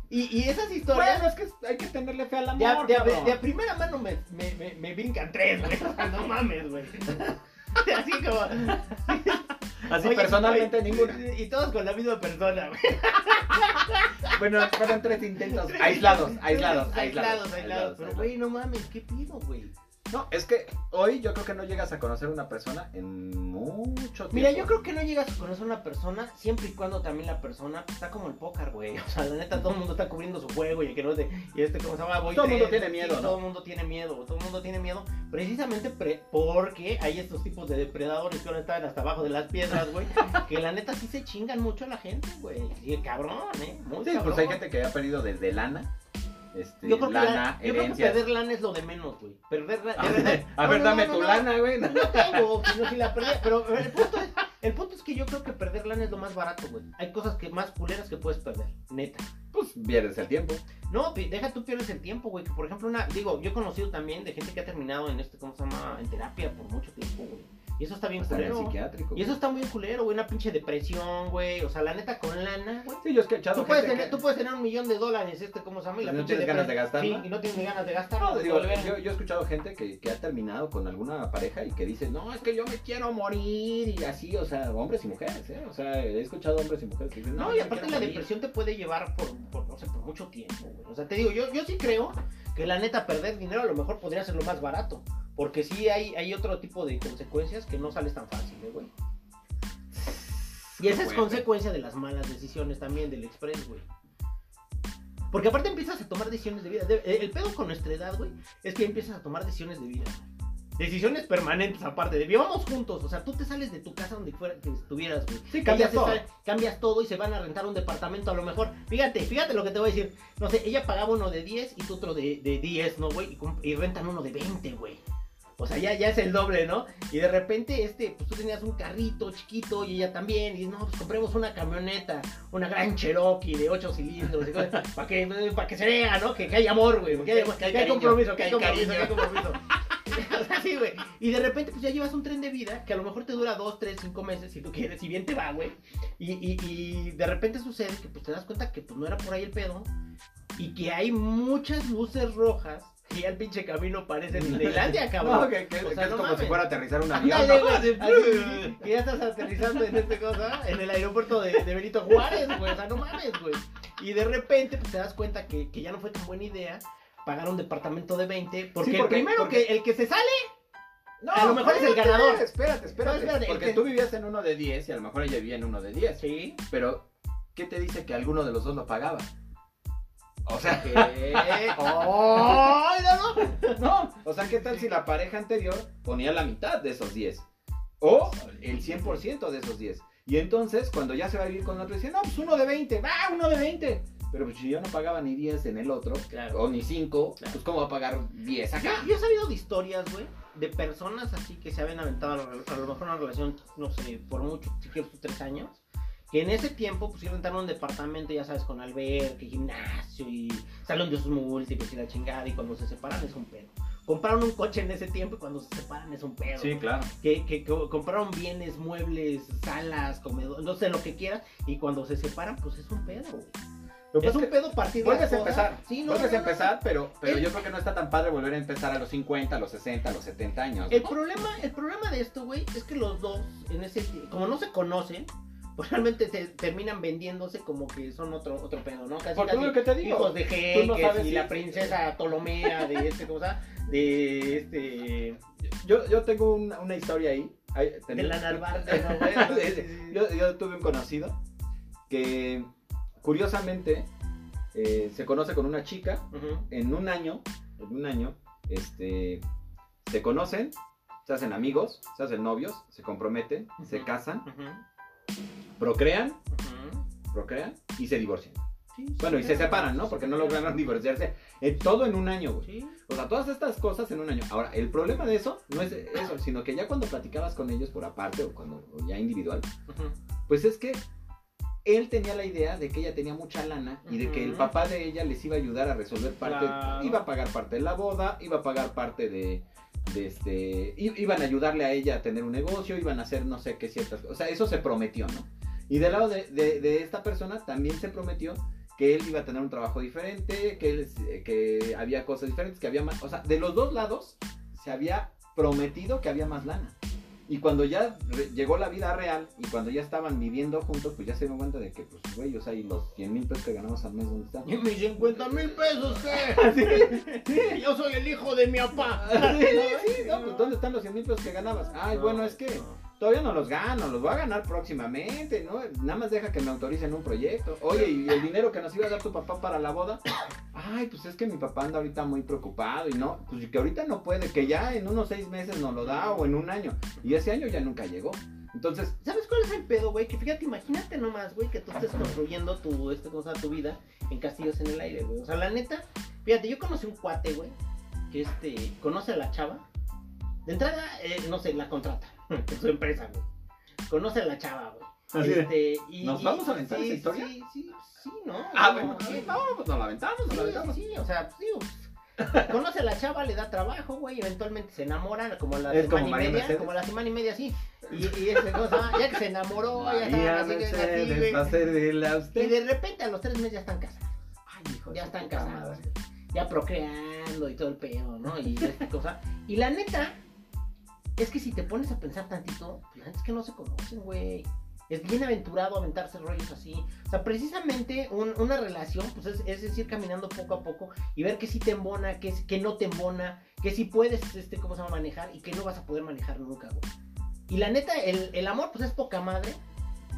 Y, y esas historias... Bueno, es que hay que tenerle fe al amor, De a, de a- de a primera mano me, me, me, me brincan tres, güey. (laughs) No mames, güey. (laughs) Así como. (laughs) Así Oye, personalmente ninguna. Y todos con la misma persona, güey. Bueno, fueron tres intentos aislados, aislados, tres aislados, aislados. Pero, güey, no mames, ¿qué pido, güey? No, es que hoy yo creo que no llegas a conocer una persona en mucho tiempo. Mira, yo creo que no llegas a conocer una persona siempre y cuando también la persona está como el póker, güey. O sea, la neta, todo el mundo está cubriendo su juego y el que no de, y este, ¿cómo se llama? Voy Todo el mundo tiene miedo, sí, ¿no? Todo el mundo tiene miedo, todo el mundo tiene miedo. Precisamente pre- porque hay estos tipos de depredadores que ahora están hasta abajo de las piedras, güey. que la neta sí se chingan mucho a la gente, güey. Y cabrón, ¿eh? Muy Sí, pues hay gente que ha perdido desde lana, este, Yo creo, que la- lana, yo creo que perder lana es lo de menos, güey. Perder la- (laughs) A ver, verdad. a No, ver, no, dame no, tu lana, güey. No tengo, sino si la perdí. Pero el punto, es, el punto es que yo creo que perder lana es lo más barato, güey. Hay cosas que más culeras que puedes perder, neta. Pues pierdes el tiempo. No, deja tú pierdes el tiempo, güey. Que por ejemplo, una, digo, yo he conocido también de gente que ha terminado en este, ¿cómo se llama? En terapia por mucho tiempo, güey. Y eso está bien culero. psiquiátrico. Y eso está muy culero, güey. Una pinche depresión, güey. O sea, la neta con lana, güey. Sí, yo he escuchado Tú puedes, tener, que- tú puedes tener un millón de dólares, este, ¿cómo se llama? Y la no pinche tienes ganas de gastarla. Sí, y no tienes ni ganas de gastar. No, digo, yo, yo he escuchado gente que, que ha terminado con alguna pareja y que dice, no, es que yo me quiero morir y así, o sea, hombres y mujeres, ¿eh? O sea, he escuchado hombres y mujeres que dicen, no, y aparte la morir". depresión te puede llevar por, por, no sé, por mucho tiempo, güey. O sea, te digo, yo, yo sí creo que la neta perder dinero a lo mejor podría ser lo más barato. Porque sí hay, hay otro tipo de consecuencias que no sales tan fácil, ¿eh, güey. Y esa es consecuencia de las malas decisiones también del Express, güey. Porque aparte empiezas a tomar decisiones de vida. De- el pedo con nuestra edad, güey, es que empiezas a tomar decisiones de vida. güey. Decisiones permanentes aparte de vivamos juntos, o sea, tú te sales de tu casa donde fuera que estuvieras, güey. Sí, cambias todo. cambias todo y se van a rentar un departamento a lo mejor. Fíjate, fíjate lo que te voy a decir. No sé, ella pagaba uno de 10 y tú otro de, de 10, ¿no, güey? Y rentan uno de 20, güey. O sea, ya, ya es el doble, ¿no? Y de repente, este, pues tú tenías un carrito chiquito y ella también. Y no, pues compremos una camioneta, una gran Cherokee de 8 cilindros. Para que, pa' que se vea, ¿no? Que, que hay amor, güey. Que, hay- Que compromiso, que hay compromiso, que hay compromiso. (laughs) O sea, sí, güey. Y de repente, pues ya llevas un tren de vida que a lo mejor te dura 2, 3, 5 meses, si tú quieres, si bien te va, güey. Y, y, y de repente sucede que pues te das cuenta que pues no era por ahí el pedo. Y que hay muchas luces rojas. Y ya el pinche camino parece (laughs) Disneylandia, cabrón. No, que, que- O que sea, es no como mames. si fuera a aterrizar un avión. ¿no? güey, Así, (laughs) así, que ya estás aterrizando en este cosa, en el aeropuerto de, de Benito Juárez, güey. O sea, no mames, güey. Y de repente, pues te das cuenta que, que ya no fue tan buena idea pagar un departamento de 20. Porque, Sí, el primero porque- que el que se sale No, A lo mejor es el ganador. Espérate, espérate. No, espérate, porque que- tú vivías en uno de 10 y a lo mejor ella vivía en uno de 10. Sí. Pero, ¿qué te dice que alguno de los dos lo pagaba? O sea, ¿Qué? ¡Ay, no, no! O sea, ¿qué tal si la pareja anterior ponía la mitad de esos 10? O el 100% de esos 10. Y entonces, cuando ya se va a vivir con otro, dice, no, pues uno de 20, va, uno de 20. Pero pues si yo no pagaba ni 10 en el otro, Claro. o ni 5, Claro. pues ¿cómo va a pagar 10 Yo, acá? yo he sabido de historias, güey, de personas así que se habían aventado a lo, a lo mejor una relación, no sé, por mucho, si quieres, tres años. Que en ese tiempo, pues, sí rentaron un departamento, ya sabes, con alberca, y gimnasio y salón de usos múltiples y la chingada. Y cuando se separan es un pedo. Compraron un coche en ese tiempo y cuando se separan es un pedo. Sí, claro. que, que co- compraron bienes, muebles, salas, comedor, no sé, lo que quieras, y cuando se separan, pues es un pedo, güey. Lo que Es un pedo a cosas. empezar. Sí, no, no. empezar, pero, pero El- yo creo que no está tan padre volver a empezar a los 50, a los 60, a los 70 años. El problema, el problema de esto, güey, es que los dos, en ese como no se conocen, pues realmente te terminan vendiéndose como que son otro, otro pedo, ¿no? Casi, Porque casi lo que te digo, hijos de no jeques y si- la princesa Ptolomea de este cosa, de este... Yo, yo tengo una, una historia ahí Ay, De la Narvarte, (laughs) ¿no, güey? Yo, yo tuve un conocido que curiosamente eh, se conoce con una chica. En un año, en un año, este, se conocen, se hacen amigos, se hacen novios, se comprometen, se casan, Ujú. Procrean, procrean y se divorcian. Sí, sí, Bueno, y se separan, ¿no? Porque no lograron divorciarse. eh, todo en un año, güey. Sí. O sea, todas estas cosas en un año. Ahora, el problema de eso no es eso, sino que ya cuando platicabas con ellos por aparte o cuando o ya individual, pues es que él tenía la idea de que ella tenía mucha lana y de que el papá de ella les iba a ayudar a resolver parte, Claro. iba a pagar parte de la boda, iba a pagar parte de, de este, iban a ayudarle a ella a tener un negocio, iban a hacer no sé qué ciertas cosas, o sea, eso se prometió, ¿no? Y del lado de, de- esta persona también se prometió que él iba a tener un trabajo diferente, que, él, que había cosas diferentes, que había más, o sea, de los dos lados se había prometido que había más lana. Y cuando ya llegó la vida real y cuando ya estaban viviendo juntos, pues ya se dio cuenta de que, pues, güey, o sea, y los 100 mil pesos que ganamos al mes, ¿dónde están? Y mis 50 mil pesos, ¿qué? (laughs) Sí, Yo soy el hijo de mi papá. (laughs) sí, sí, no, pues, ¿dónde están los 100 mil pesos que ganabas? Ay, bueno, es que todavía no los gano, los voy a ganar próximamente, ¿no? Nada más deja que me autoricen un proyecto. Oye, ¿y el dinero que nos iba a dar tu papá para la boda? Ay, pues es que mi papá anda ahorita muy preocupado y no, pues que ahorita no puede, que ya en unos seis meses nos lo da o en un año. Y ese año ya nunca llegó. Entonces, ¿Sabes cuál es el pedo, güey? Que fíjate, imagínate nomás, güey, que tú estés construyendo tu, este, cosa, tu vida en castillos en el aire, güey. O sea, la neta, fíjate, yo conocí un cuate, güey, que este, conoce a la chava. De entrada, eh, no sé, la contrata (laughs) en su empresa, güey. Conoce a la chava, güey. Así Este, y, ¿nos y- vamos a aventar sí, esa historia? Sí, sí, sí, ¿no? ah, No, bueno, sí, no, pues nos la aventamos, nos la aventamos. sí, o sea, pues, digo, pues, conoce a la chava, le da trabajo, güey, eventualmente se enamoran, como la Es semana como y media, Mercedes. como la semana y media, sí. Y, y ese cosa, ya que se enamoró, ya María así, así, Mercedes, güey. va a servirle a Y de repente a los tres meses ya están casados, Ay, hijo ya están casados, madre. ya procreando y todo el pedo, ¿no? Y esta cosa. Y la neta, es que si te pones a pensar tantito, pues es que no se conocen, güey. Es bien aventurado aventarse rollos así. O sea, precisamente un- una relación, pues es, es ir caminando poco a poco y ver que sí te embona, que, que no te embona, que sí puedes, este, ¿cómo se llama? Manejar y que no vas a poder manejar nunca, güey. Y la neta, el, el amor, pues es poca madre.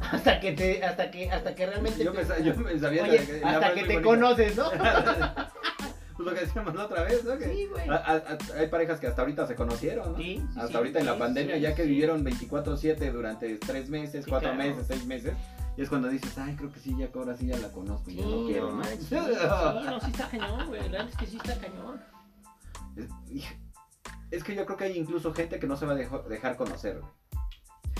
(laughs) Hasta que te, hasta que, hasta que realmente. Yo te- me, yo me sabía Oye, que- hasta que te bonita. conoces, ¿no? (laughs) (laughs) Pues lo que decíamos la otra vez, ¿no? Que Sí, güey. a- a- a- hay parejas que hasta ahorita se conocieron, ¿no? Sí, sí, hasta sí, ahorita en la pandemia, ya que vivieron 24/7 durante 3 meses, Sí, 4 claro. meses, 6 meses, y es cuando dices, ay, creo que sí, ya que ahora sí ya la conozco, y ya no quiero, ¿no? manches, (laughs) Sí, no, sí está cañón, güey. La verdad es que sí está cañón. Es, es que yo creo que hay incluso gente que no se va a dejo- dejar conocer, güey.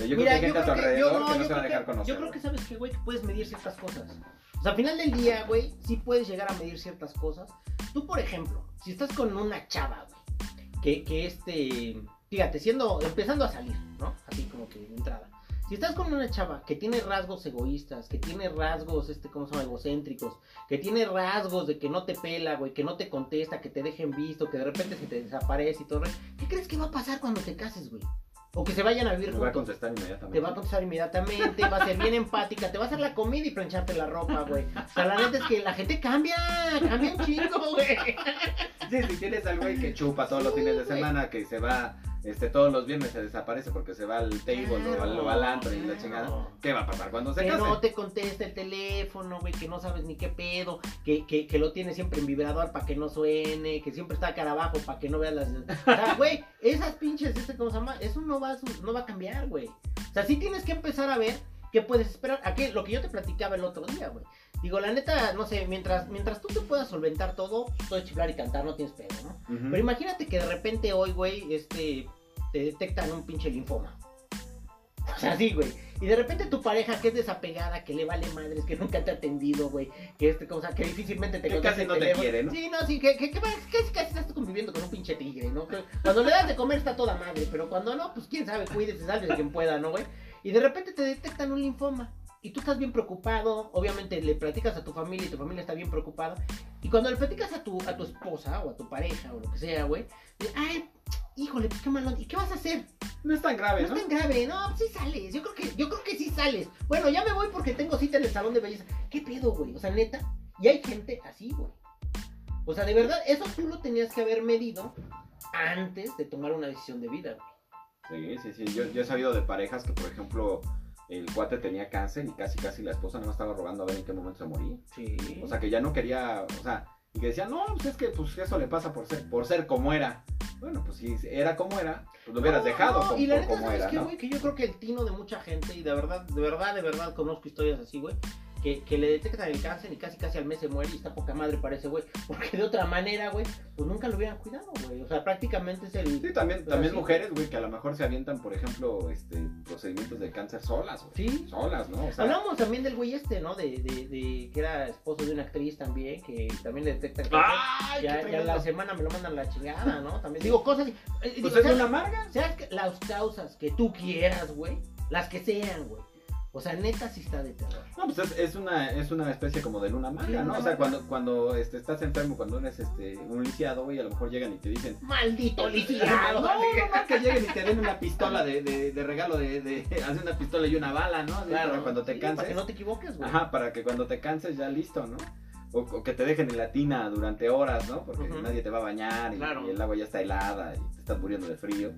Yo Mira, creo que hay gente a tu que, alrededor yo, no, que no se va a dejar que, conocer. yo creo que sabes que, güey, que puedes medir ciertas cosas. O sea, al final del día, güey, sí puedes llegar a medir ciertas cosas. Tú, por ejemplo, si estás con una chava, güey, que, que este, fíjate, siendo, empezando a salir, ¿no? Así como que de entrada. Si estás con una chava que tiene rasgos egoístas, que tiene rasgos, este, ¿cómo se llama? Egocéntricos, que tiene rasgos de que no te pela, güey, que no te contesta, que te dejen visto, que de repente se te desaparece y todo, ¿qué crees que va a pasar cuando te cases, güey? O que se vayan a vivir Me va a juntos. contestar inmediatamente. Te va a contestar inmediatamente, va a ser bien empática, te va a hacer la comida y plancharte la ropa, güey. O sea, la neta es que la gente cambia, cambia un chingo, güey. Sí, si tienes al güey que chupa todos los fines de semana, que se va este, todos los viernes, se desaparece porque se va al table o, al, o al antro y la Claro. chingada, ¿qué va a pasar cuando se Que case? no te contesta el teléfono, güey, que no sabes ni qué pedo, que, que, que lo tiene siempre en vibrador para que no suene, que siempre está cara abajo para que no veas las... O sea, güey, esas pinches, este, ¿cómo se llama? Eso no va, a no va a cambiar, güey. O sea, sí tienes que empezar a ver qué puedes esperar. Aquí, lo que yo te platicaba el otro día, güey. Digo, la neta, no sé, mientras, mientras tú te puedas solventar todo, puedes chiflar y cantar, no tienes pedo, ¿no? Pero imagínate que de repente hoy, güey, este, te detectan un pinche linfoma. O sea, sí, güey. Y de repente tu pareja que es desapegada, que le vale madres, que nunca te ha atendido, güey, que este cosa, que difícilmente te Que casi no te quiere, ¿no? Sí, no, sí, que, que, que casi, casi estás conviviendo con un pinche tigre, ¿no? Que cuando le das de comer está toda madre, pero cuando no, pues quién sabe, cuídese, salve quien pueda, ¿no, güey? Y de repente te detectan un linfoma. Y tú estás bien preocupado, obviamente le platicas a tu familia y tu familia está bien preocupada. Y cuando le platicas a tu, a tu esposa o a tu pareja o lo que sea, güey, ay, híjole, pues qué malo. ¿Y qué vas a hacer? No es tan grave, No ¿no? es tan grave, no, pues sí sales. Yo creo que, yo creo que sí sales. Bueno, ya me voy porque tengo cita en el salón de belleza. ¿Qué pedo, güey? O sea, neta. Y hay gente así, güey. O sea, de verdad, eso tú lo tenías que haber medido antes de tomar una decisión de vida, güey. Sí, sí, sí. Yo, yo he sabido de parejas que, por ejemplo, el cuate tenía cáncer y casi, casi la esposa no estaba rogando a ver en qué momento se moría. Sí. O sea, que ya no quería, o sea, y que decía, no, pues es que pues eso le pasa por ser, por ser como era. Bueno, pues si era como era, pues lo hubieras No, dejado no, por, y la neta, ¿sabes era, qué, ¿no? güey? Que yo creo que el tino de mucha gente, y de verdad, de verdad, de verdad conozco historias así, güey, que, que le detectan el cáncer y casi casi al mes se muere y está poca madre para ese güey. Porque de otra manera, güey, pues nunca lo hubieran cuidado, güey. O sea, prácticamente es el... Sí, también, también mujeres, güey, que a lo mejor se avientan, por ejemplo, este, procedimientos de cáncer solas, güey. Sí. Solas, ¿no? O sea, Hablamos también del güey este, ¿no? De, de, de que era esposo de una actriz también, que también le detectan cáncer. ¡Ay, ya, ya la semana me lo mandan la chingada, ¿no? También digo cosas... Eh, digo, es ¿sabes? una amarga. Seas que- las causas que tú quieras, güey, las que sean, güey. O sea, neta sí está de terror. No, pues es, es una, es una especie como de luna maga, ¿no? O sea, cuando, cuando este, estás enfermo, cuando eres este, un lisiado, güey, a lo mejor llegan y te dicen... Maldito (laughs) No, lisiado. no, no, que lleguen y te den una pistola de, de, de regalo de, de... (laughs) Hace una pistola y una bala, ¿no? Así Para cuando te Sí, canses. Para que no te equivoques, güey. Ajá, para que cuando te canses ya listo, ¿no? O, o que te dejen en la tina durante horas, ¿no? Porque nadie te va a bañar y, Claro. y el agua ya está helada y te estás muriendo de frío.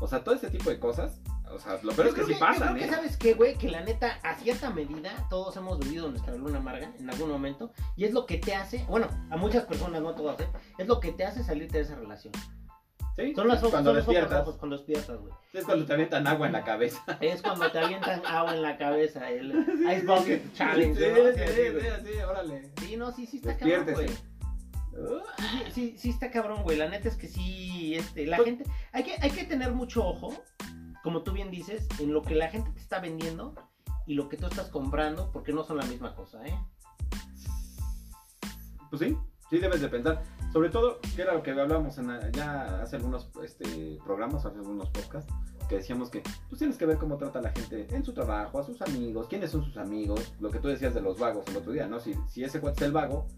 O sea, todo ese tipo de cosas, o sea, lo peor es que creo sí creo ¿eh? que sabes qué, güey, que la neta, a cierta medida, todos hemos vivido nuestra luna amarga en algún momento. Y es lo que te hace, bueno, a muchas personas, no todas, ¿eh? Es lo que te hace salirte de esa relación. Sí, Son las cuando son los ojos despiertas. cuando despiertas, güey. Es cuando te avientan agua en la cabeza. (laughs) Es cuando te avientan agua en la cabeza, el (laughs) Ice Bucket Challenge, Sí, ¿no? sí, Sí, sí, sí, órale. Sí, no, sí, sí está cabrón, güey. Sí, sí, sí está cabrón, güey. La neta es que sí, este, la Pues- gente, hay que, hay que tener mucho ojo, como tú bien dices, en lo que la gente te está vendiendo y lo que tú estás comprando, porque no son la misma cosa, ¿eh? Pues sí, sí debes de pensar. Sobre todo, que era lo que hablábamos en, ya hace algunos este, programas, hace algunos podcasts, que decíamos que pues tienes que ver cómo trata la gente en su trabajo, a sus amigos, quiénes son sus amigos, lo que tú decías de los vagos el otro día, ¿no? Si, si ese cuate es el vago,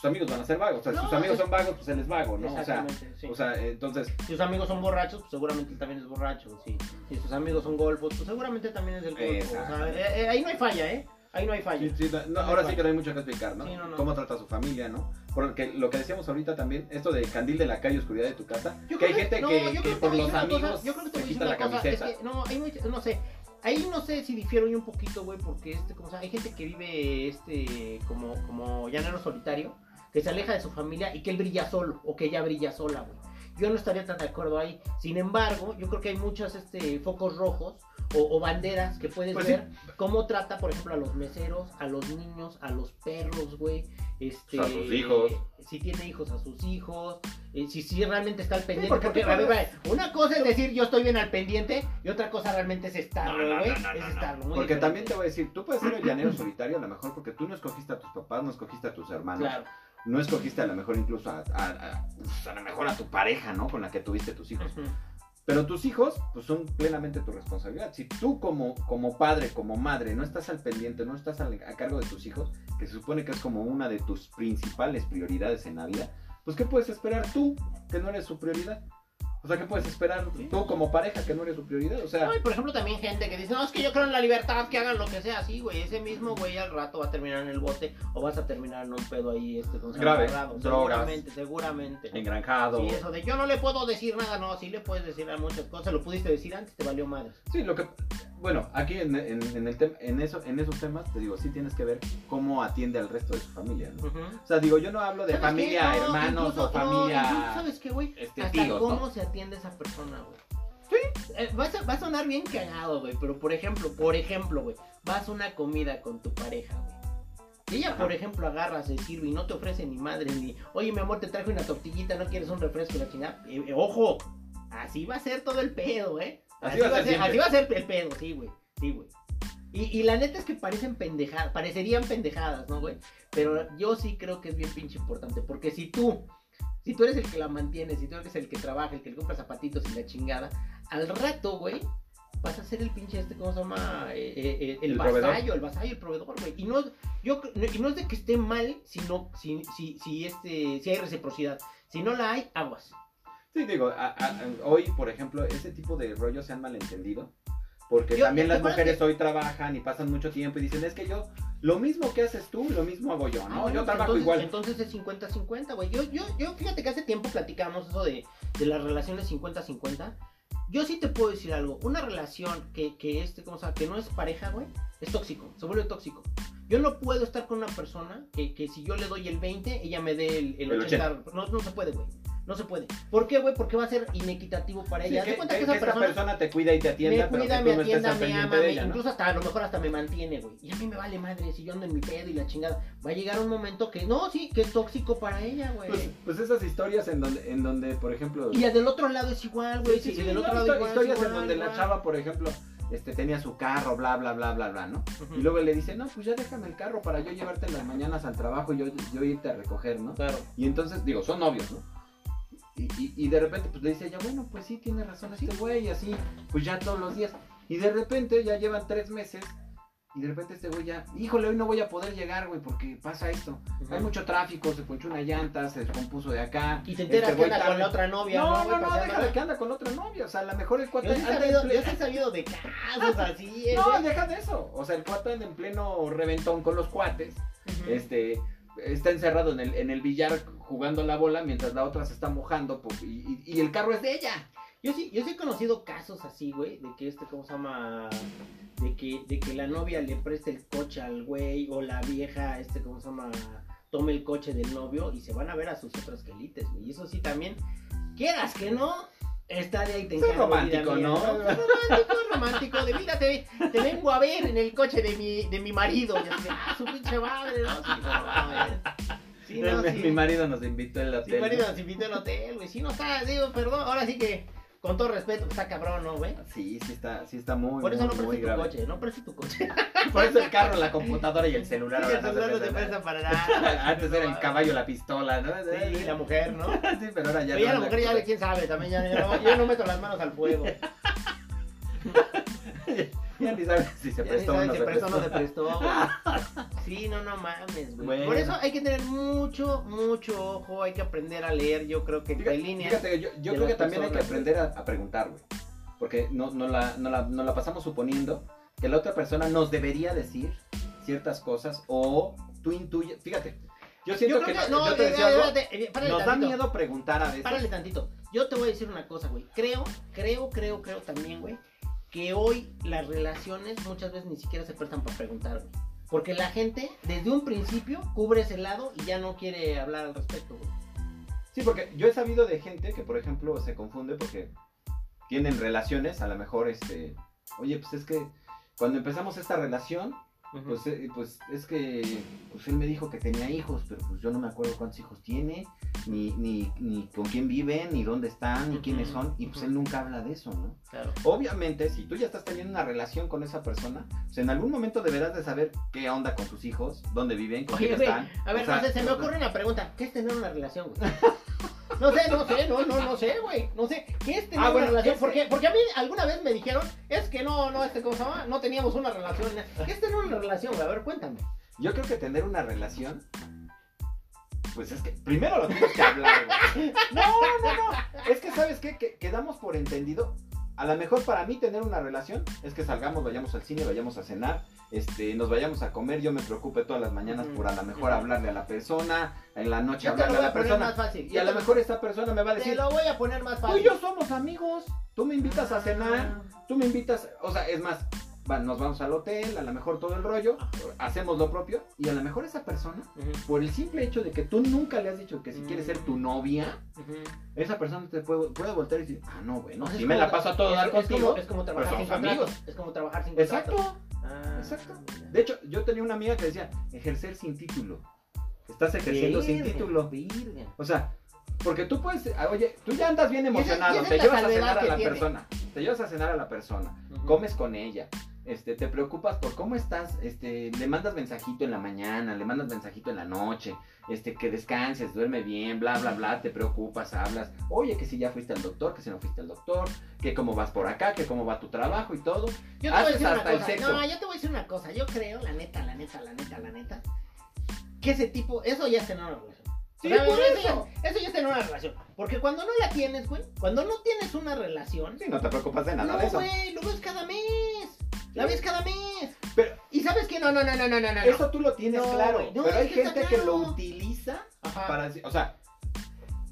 sus amigos van a ser vagos. O sea, si sus amigos es- son vagos, pues él es vago, ¿no? O sea, sí. o sea, entonces, si sus amigos son borrachos, pues seguramente él también es borracho. sí. Si sus amigos son golfos, pues seguramente también es del golfo. O sea, eh, eh, ahí no hay falla, ¿eh? Ahí no hay falla. sí, sí, no, ahora sí que no hay mucho que explicar, ¿no? Cómo trata a su familia, ¿no? Porque lo que decíamos ahorita también, esto de candil de la calle, oscuridad de tu casa, Yo que hay creo gente no, que, que por los cosa, amigos yo creo que te se quita la cosa, es camiseta. que, no, ahí no, no sé, ahí no sé si difiero yo un poquito, güey, porque este, como, o sea, hay gente que vive este, como, como llanero solitario, que se aleja de su familia y que él brilla solo, o que ella brilla sola, güey. Yo no estaría tan de acuerdo ahí. Sin embargo, yo creo que hay muchos este, focos rojos o, o banderas que puedes Pues sí. ver cómo trata, por ejemplo, a los meseros, a los niños, a los perros, güey. Este, A sus hijos. Si tiene hijos, a sus hijos. eh, si, si realmente está al pendiente. porque a ver, puedes- una cosa es decir yo estoy bien al pendiente y otra cosa realmente es estarlo, no, güey. no, no, es estarlo. muy Porque diferente. también te voy a decir, tú puedes ser el llanero solitario a lo mejor porque tú no escogiste a tus papás, no escogiste a tus hermanos, Claro. No escogiste a lo mejor incluso a, a, a- pues, a lo mejor a tu pareja, ¿no? Con la que tuviste tus hijos. Pero tus hijos, pues son plenamente tu responsabilidad. Si tú como, como padre, como madre, no estás al pendiente, no estás al- a cargo de tus hijos, que se supone que es como una de tus principales prioridades en la vida, pues ¿qué puedes esperar tú que no eres su prioridad? O sea, ¿qué puedes esperar tú como pareja que no eres su prioridad? O sea, No, y por ejemplo, también gente que dice, no, es que yo creo en la libertad, que hagan lo que sea así, güey. Ese mismo güey al rato va a terminar en el bote o vas a terminar en un pedo ahí, este, con Grave, drogas. Seguramente, seguramente. engranjado. Sí, eso de yo no le puedo decir nada, no, sí le puedes decir a muchas cosas, lo pudiste decir antes, te valió madre. Sí, lo que. Bueno, aquí en, en, en el tem- en, eso, en esos temas, te digo, sí tienes que ver cómo atiende al resto de su familia, ¿no? O sea, digo, yo no hablo de ¿Sabes familia? No, hermanos incluso- o familia. no, ¿Sabes qué, güey? este, Hasta tíos, cómo ¿no? se atiende esa persona, güey. Sí. va, a, va a sonar bien cagado, güey, pero por ejemplo, por ejemplo, güey, vas a una comida con tu pareja, güey. Y ella, por ejemplo, agarra, se sirve y no te ofrece ni madre, ni, oye, mi amor, te traje una tortillita, ¿no quieres un refresco, la chingada? Eh, eh, ojo, así va a ser todo el pedo, ¿eh? Así va a ser así va a ser el pedo, sí, güey, sí, güey. Y, y la neta es que parecen pendejadas, parecerían pendejadas, ¿no, güey? Pero yo sí creo que es bien pinche importante, porque si tú, si tú eres el que la mantiene, si tú eres el que trabaja, el que le compra zapatitos y la chingada, al rato, güey, vas a ser el pinche este, ¿cómo se llama? Eh, eh, eh, el, El vasallo, proveedor. el vasallo, el proveedor, güey. Y no, yo, y no es de que esté mal, sino si, si, si, este, si hay reciprocidad. Si no la hay, aguas. Sí, digo, a- a- hoy, por ejemplo, ese tipo de rollos se han malentendido. Porque Yo- también ¿te las mujeres que- hoy trabajan y pasan mucho tiempo y dicen, es que yo, lo mismo que haces tú, lo mismo hago yo, Ah, ¿no? bueno, yo trabajo entonces, igual. Entonces es 50-50, güey. Yo, yo, yo, fíjate que hace tiempo platicamos eso de, de las relaciones 50-50. Yo sí te puedo decir algo. Una relación que, que este, ¿cómo se llama? Que no es pareja, güey, es tóxico. Se vuelve tóxico. Yo no puedo estar con una persona que, que si yo le doy el 20, ella me dé el, el El 80. No, no se puede, güey. No se puede. ¿Por qué, güey? Porque va a ser inequitativo para Sí, ella. Haz que, de cuenta que que esa persona, persona te cuida y te atienda, me pero cuida, que me tú estés atienda, me ama, de me- ella, ¿no? incluso hasta a lo mejor hasta me mantiene, güey. Y a mí me vale madre si yo ando en mi pedo y la chingada. Va a llegar un momento que, no, sí, que es tóxico para ella, güey. Pues, pues esas historias en donde, en donde por ejemplo... y del otro lado es igual, güey. Sí, sí, y sí, del otro lado histo- igual, historias en igual, donde la chava, por ejemplo, este, tenía su carro, bla, bla, bla, bla, bla, ¿no? Y luego le dice, no, pues ya déjame el carro para yo llevarte en las mañanas al trabajo y yo, yo irte a recoger, ¿no? Claro. Y entonces, digo, son novios, ¿no? Y, y, y de repente, pues le dice ella, bueno, pues sí, tiene razón este güey, y así, pues ya todos los días. Y de repente, ya llevan tres meses, y de repente este güey ya, híjole, hoy no voy a poder llegar, güey, porque pasa esto. Hay mucho tráfico, se ponchó una llanta, se descompuso de acá. Y te enteras este que anda con la otra novia, No, ¿no? no, no, paseándola? déjale que anda con otra novia. O sea, a lo mejor el cuate he anda en sabido, de casos así, eh, No, güey. deja de eso. O sea, el cuate anda en pleno reventón con los cuates. Este está encerrado en el, en el billar jugando la bola mientras la otra se está mojando po- y, y- el carro es de ella. Yo sí, yo he conocido casos así, güey, de que este, ¿cómo se llama? De que, de que la novia le preste el coche al güey, o la vieja, este, ¿cómo se llama? Tome el coche del novio y se van a ver a sus otras gelites, güey. Y eso sí también, quieras que no, está de ahí te Es encargo, romántico, vida mía, ¿no? Romántico, es romántico, de mira, te, te vengo a ver en el coche de mi, de mi marido. Y así, ah, su pinche madre, ¿no? Sí, no. Sí, no, mi, sí. mi marido nos invitó al hotel. marido ¿no? nos invitó al hotel, güey. Sí, no está, digo, perdón, ahora sí que, con todo respeto, está cabrón, ¿no, güey? Sí, sí está, sí está muy, Por eso muy, no prestes tu grave. coche, no prestes tu coche. (laughs) Por eso el carro, la computadora y el celular. Sí, el celular no te prestan presta nada. para nada. (laughs) Antes era el caballo, la pistola, ¿no? Sí, la mujer, ¿no? (laughs) Sí, pero ahora ya Pero ya no la mujer ya de quién sabe, también ya, ya no, yo no meto las manos al fuego. (laughs) Ya ni sabes si se prestó o no se prestó no se prestó. güey. (laughs) Sí, no, no mames, güey. Bueno. Por eso hay que tener mucho, mucho ojo, hay que aprender a leer, yo creo que entre Fíjate, líneas. fíjate, yo, yo creo que también hay que aprender a, a preguntar, güey. Porque no, no, la, no, la, no la pasamos suponiendo que la otra persona nos debería decir ciertas cosas o tú intuyes. Fíjate, yo siento Yo que, que, no- no, yo te eh, decía algo, eh, párale nos da miedo preguntar a veces. Párale tantito. Yo te voy a decir una cosa, güey. Creo, creo, creo, creo también, güey, que hoy las relaciones muchas veces ni siquiera se prestan para preguntar, güey. Porque la gente, desde un principio, cubre ese lado y ya no quiere hablar al respecto. Sí, porque yo he sabido de gente que, por ejemplo, se confunde porque tienen relaciones, a lo mejor, este, oye, pues es que cuando empezamos esta relación, pues, eh, pues es que pues él me dijo que tenía hijos, pero pues yo no me acuerdo cuántos hijos tiene, ni, ni, ni con quién viven, ni dónde están, ni quiénes son, y pues él nunca habla de eso, ¿no? Claro. Obviamente, si tú ya estás teniendo una relación con esa persona, pues en algún momento deberás de saber qué onda con tus hijos, dónde viven, con Oye, quién güey, están. a ver, O sea, no sé, se me ocurre una pregunta. ¿Qué es tener una relación, güey? (laughs) No sé, no sé, no, no, no sé, güey. No sé. ¿Qué es tener Ah, bueno, una relación? ese- Porque, porque a mí alguna vez me dijeron, es que no, no, este, ¿cómo se llama? No teníamos una relación. ¿Qué es tener una relación, güey? A ver, cuéntame. Yo creo que tener una relación, pues es que primero lo tienes que hablar, güey. (laughs) No, no, no. Es que, ¿sabes qué? Que, que damos por entendido. A lo mejor para mí tener una relación es que salgamos, vayamos al cine, vayamos a cenar, este, nos vayamos a comer, yo me preocupe todas las mañanas por a lo mejor hablarle a la persona, en la noche Yo te hablarle a la persona. más fácil. Y a lo mejor esta persona me va a Te decir, lo voy a poner más tú fácil. y yo somos amigos, tú me invitas a cenar, Ah. tú me invitas, o sea, es más, nos vamos al hotel, a lo mejor todo el rollo, hacemos lo propio, y a lo mejor esa persona, por el simple hecho de que tú nunca le has dicho que si Mm. quiere ser tu novia, esa persona te puede, puede voltear y decir, ah, no, bueno, O sea, si me la paso a todo dar es contigo. como- Es como trabajar sin amigos. Es como trabajar sin contrato. Exacto. Ah, Exacto. mira. De hecho, yo tenía una amiga que decía, ejercer sin título. Estás ejerciendo sin título. verga. O sea, porque tú puedes, ah, oye, tú ya andas bien emocionado, te llevas a cenar a la tiene. persona, te llevas a cenar a la persona, comes con ella, este, te preocupas por cómo estás, este, le mandas mensajito en la mañana, le mandas mensajito en la noche, este, que descanses, duerme bien, bla, bla, bla, te preocupas, hablas, oye, que si ya fuiste al doctor, que si no fuiste al doctor, que cómo vas por acá, que cómo va tu trabajo y todo. Yo te voy a Haces decir una hasta el cosa. sexo. No, yo te voy a decir una cosa. Yo creo, la neta, la neta, la neta, la neta, que ese tipo, eso ya tener una relación. Sí, por eso. eso. ya- eso ya es tener una relación. Porque cuando no la tienes, güey, cuando no tienes una relación, Sí, no te preocupas de nada de no, eso. güey, lo ves cada mes. La ves cada mes. Pero Y sabes que no, no, no, no, no, no, eso tú lo tienes No, claro, no, pero hay gente que lo utiliza Ajá. para o sea,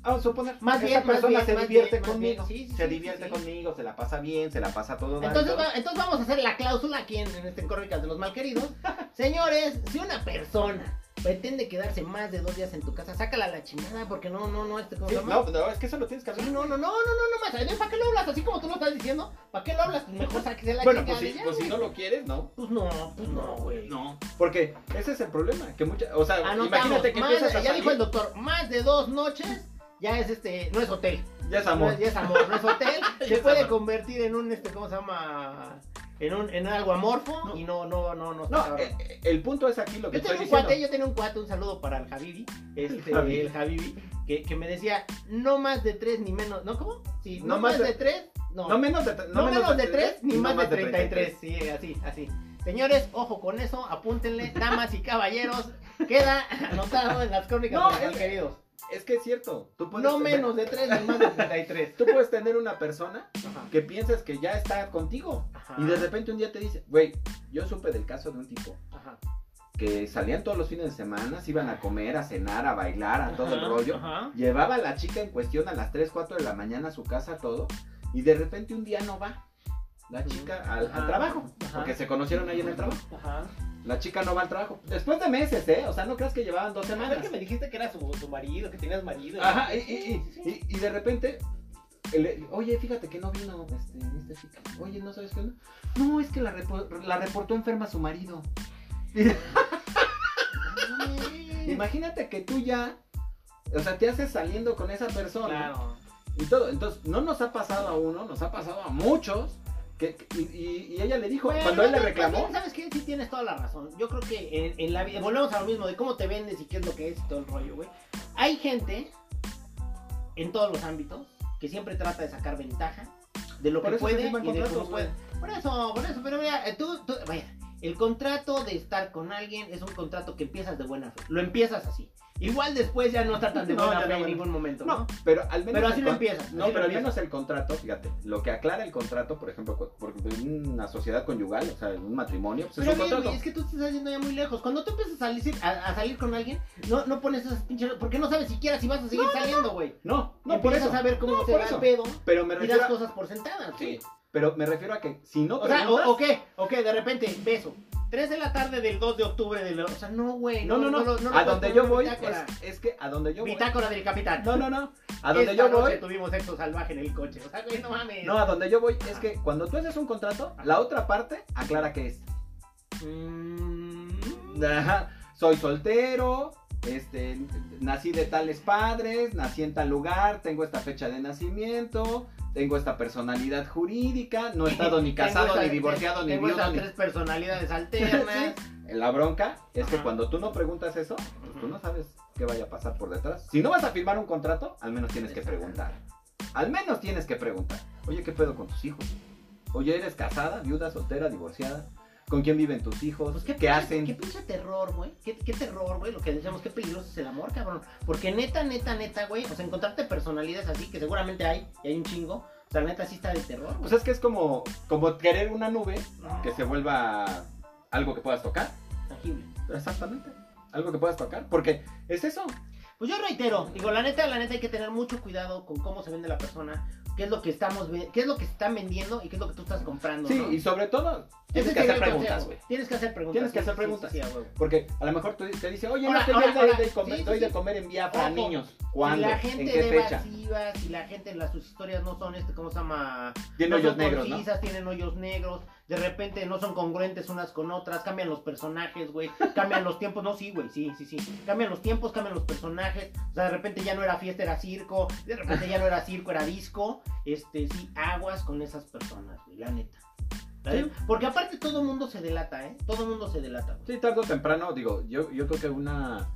Vamos a suponer, Más esa bien, más persona bien, se más divierte bien, más conmigo, bien. Sí, sí, se sí, divierte conmigo, se la pasa bien, se la pasa todo Entonces, va- entonces vamos a hacer la cláusula aquí en, en este Crónicas de los Malqueridos. (laughs) Señores, si una persona pretende quedarse más de dos días en tu casa, sácala a la chingada porque no, no, no, este, ¿cómo Sí, no, no, es que eso lo tienes que Sí, hablar. no, no, no, no, no, no, más. ¿Para qué lo hablas? Así como tú lo estás diciendo, ¿para qué lo hablas? Pues mejor sáquese la Bueno, chingada pues y si, ya, pues si no lo quieres, no. Pues no, pues no, güey. No, porque ese es el problema, que mucha, o sea, Anotamos, imagínate que más empiezas a ya dijo el salir, doctor, más de dos noches ya es este, no es hotel. ya es No amor. es, ya es amor, no es hotel. (laughs) Se puede amor. convertir en un, este, ¿cómo se llama? En un, en algo amorfo No. y no, no, no, no. No, eh, eh, el punto es aquí lo que Yo estoy tengo un diciendo. cuate, yo tenía un cuate, un saludo para el Habibi, este, el Habibi, que, que me decía, no más de tres ni menos, ¿no? ¿Cómo? Sí, no, No más más de, de- tres, no. No menos de, No menos de tres ni no más de 33. 33, sí, así, así. Señores, ojo con eso, apúntenle, damas y caballeros, queda anotado en las crónicas No, de los es- malqueridos. Es que es cierto. Tú puedes No tener- menos de tres ni más de 33. Tú puedes tener una persona Ajá. que piensas que ya está contigo. Ajá. Y de repente un día te dice, güey, yo supe del caso de un tipo Ajá. que salían todos los fines de semana, se iban a comer, a cenar, a bailar, a todo el rollo. Ajá. Llevaba a la chica en cuestión a las 3, 4 de la mañana a su casa, todo. Y de repente un día no va la chica al, trabajo. Ajá. Porque se conocieron ahí en el trabajo. Ajá. La chica no va al trabajo. Después de meses, ¿eh? O sea, no creas que llevaban dos semanas. que me dijiste que era su, su marido, que tenías marido. Ajá, y, y- y- y- de repente, el- oye, fíjate que no vino este, esta chica. Oye, ¿no sabes qué onda? No, es que la, repo- la reportó enferma su marido. (laughs) (laughs) Imagínate que tú ya, o sea, te haces saliendo con esa persona Claro. y todo. Entonces, no nos ha pasado a uno, nos ha pasado a muchos. Que, y, y- y ella le dijo, Bueno, cuando él le reclamó, también, ¿Sabes qué? Sí tienes toda la razón. Yo creo que en, en la vida, volvemos a lo mismo, de cómo te vendes y qué es lo que es y todo el rollo, güey. Hay gente en todos los ámbitos que siempre trata de sacar ventaja de lo Por que puede y de cómo puede. Por eso, por eso, pero mira, eh, tú, tú- vaya, el contrato de estar con alguien es un contrato que empiezas de buena fe. Lo empiezas así. Igual después ya no está tan de (laughs) No, buena fe no, en ningún momento, ¿no? No, pero al menos. Pero así lo con- empiezas. No, pero al menos el contrato, fíjate, lo que aclara el contrato, por ejemplo, porque en una sociedad conyugal, o sea, en un matrimonio, pues Pero es un bien, contrato. es que tú te estás yendo ya muy lejos. Cuando tú empiezas a salir, a, a salir con alguien, no, no pones esas pinches... Porque no sabes siquiera si vas a seguir saliendo, güey. No, no, por Empiezas eso. a ver cómo No, se por va el pedo Pero me y refiero das a... cosas por sentadas. Sí, pero me refiero a que si no O sea, o, o qué, o qué, de repente, beso. 3 de la tarde del 2 de octubre del... O sea, no, güey. No, no, no, a donde yo voy, es, bitácora. es que a donde yo voy... Bitácora del capitán. No, no, no, a donde Esta yo voy... noche tuvimos sexo salvaje en el coche. O sea, güey, no mames. No, a donde yo voy es que cuando tú haces un contrato, la otra parte aclara que es. Mm. Ajá, soy soltero, este, nací de tales padres, nací en tal lugar, tengo esta fecha de nacimiento, tengo esta personalidad jurídica, no he estado (laughs) ni Tengo casado, ni divorciado, ni tengo viudo, esas ni... tres personalidades (laughs) alternas. La bronca es que cuando tú no preguntas eso, pues tú no sabes qué vaya a pasar por detrás. Si no vas a firmar un contrato, al menos tienes que preguntar. Al menos tienes que preguntar. Oye, ¿qué pedo con tus hijos? Oye, ¿eres casada, viuda, soltera, divorciada? ¿Con quién viven tus hijos? Pues ¿Qué, pinche- hacen? Qué pinche terror, güey. ¿Qué, qué terror, güey. Lo que decíamos, qué peligroso es el amor, cabrón. Porque neta, neta, neta, güey. O sea, encontrarte personalidades así, que seguramente hay, y hay un chingo. O sea, neta sí está de terror. Pues güey. es que es como, como querer una nube que se vuelva algo que puedas tocar. Tangible. Exactamente. Algo que puedas tocar. Porque es eso. Pues yo reitero, digo, la neta, la neta hay que tener mucho cuidado con cómo se vende la persona, qué es lo que estamos, qué es lo que están vendiendo y qué es lo que tú estás comprando. Sí, ¿no? y sobre todo, tienes que hacer preguntas, güey. Tienes que hacer preguntas. Tienes que hacer preguntas. sí. Porque a lo mejor tú te dice, oye, Ahora, no, ahora, doy, ahora, de comer, doy de comer en vía para niños. Si ¿Cuándo? la ¿En gente qué de fecha? evasivas, si la gente en las sus historias no son este, ¿cómo se llama? Tiene no hoyos negros, tienen hoyos negros, de repente no son congruentes unas con otras, cambian los personajes, güey, cambian los tiempos, no, sí, güey, sí, sí, sí, cambian los tiempos, cambian los personajes, o sea, de repente ya no era fiesta, era circo, de repente ya no era circo, era disco, este, sí, aguas con esas personas, güey, la neta. Sí. Porque aparte todo mundo se delata, ¿eh? Todo mundo se delata, güey. Sí, tarde o temprano, digo, yo, yo creo que una...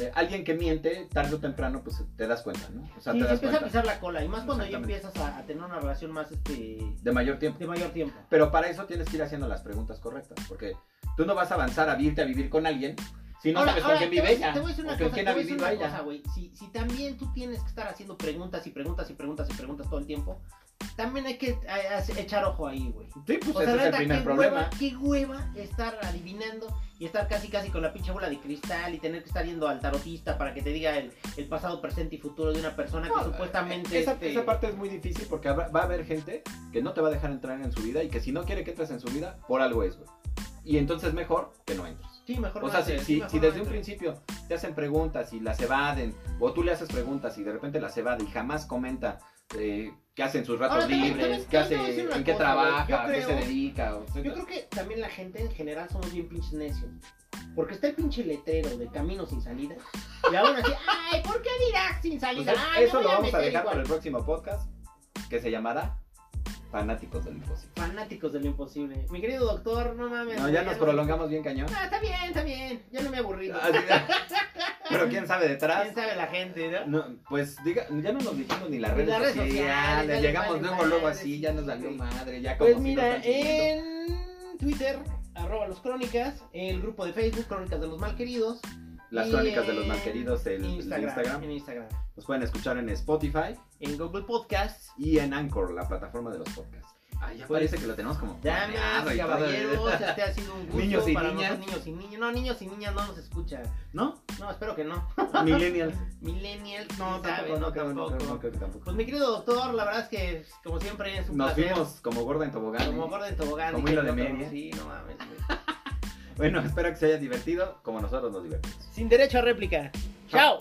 eh, alguien que miente, tarde o temprano, pues te das cuenta, ¿no? O sea, Sí, te se das empieza a pisar la cola, y más cuando ya empiezas a, a tener una relación más, este, De mayor tiempo. de mayor tiempo. Pero para eso tienes que ir haciendo las preguntas correctas, porque tú no vas a avanzar a irte a vivir con alguien si no Ahora, sabes ahora, con quién vive ella, Te voy a decir o una con cosa, quién te ha voy a decir vivido una ella. cosa, güey. Si, si también tú tienes que estar haciendo preguntas y preguntas y preguntas y preguntas todo el tiempo, también hay que a- echar ojo ahí, güey. Sí, pues O ese sea, es el qué problema. hueva, qué hueva estar adivinando y estar casi casi con la pinche bola de cristal y tener que estar yendo al tarotista para que te diga el, el pasado, presente y futuro de una persona que No, supuestamente... Esa, este, esa parte es muy difícil porque va a haber gente que no te va a dejar entrar en su vida y que si no quiere que entres en su vida, por algo es, güey. Y entonces mejor que no entres. Sí, mejor O sea, si, si- mejor si desde un principio te hacen preguntas y las evaden, o tú le haces preguntas y de repente las evade y jamás comenta eh, qué hace en sus ratos Ahora, libres, también- qué hace, en qué cosa, trabaja, a qué se creo- dedica. o Yo creo que también la gente en general somos bien pinches necios. Porque está el pinche letrero de camino sin salida. Y aún así, ay, ¿por qué dirás sin Pues salida? es- Ay, me eso lo vamos a dejar igual". para el próximo podcast que se llamará Fanáticos del Imposible. Fanáticos de lo imposible. Mi querido doctor, no mames. No, ya nos no- prolongamos bien cañón. Ah, está bien, está bien. Ya no me aburrí. Así de- Pero quién sabe detrás. ¿Quién sabe la gente, no? No, pues diga, ya no nos dijimos ni las redes, las redes sociales, sociales, llegamos luego, luego así, sí, ya nos salió sí. madre, ya como Pues si mira, en Twitter, arroba los crónicas, el grupo de Facebook, Crónicas de los Malqueridos. Las y crónicas de los malqueridos, el, el Instagram, Instagram. En Instagram. Nos pueden escuchar en Spotify En Google Podcasts. y en Anchor, la plataforma de los podcasts. Ay, ya Pues, parece que lo tenemos como Damas, caballeros, este ha sido un gusto Niños y para niñas. nosotros, niños y niñas. No, niños y niñas no nos escuchan. ¿No? No, espero que no. (laughs) Millennials. Millennials, No, tampoco, no, tampoco. no creo que tampoco. Pues mi querido doctor, la verdad es que, como siempre, es un Nos placer. fuimos como gorda en tobogán. Como gordo en tobogán. Como hilo de media. Sí, no mames, güey. (laughs) Bueno, espero que se haya divertido como nosotros nos divertimos. Sin derecho a réplica. Chao.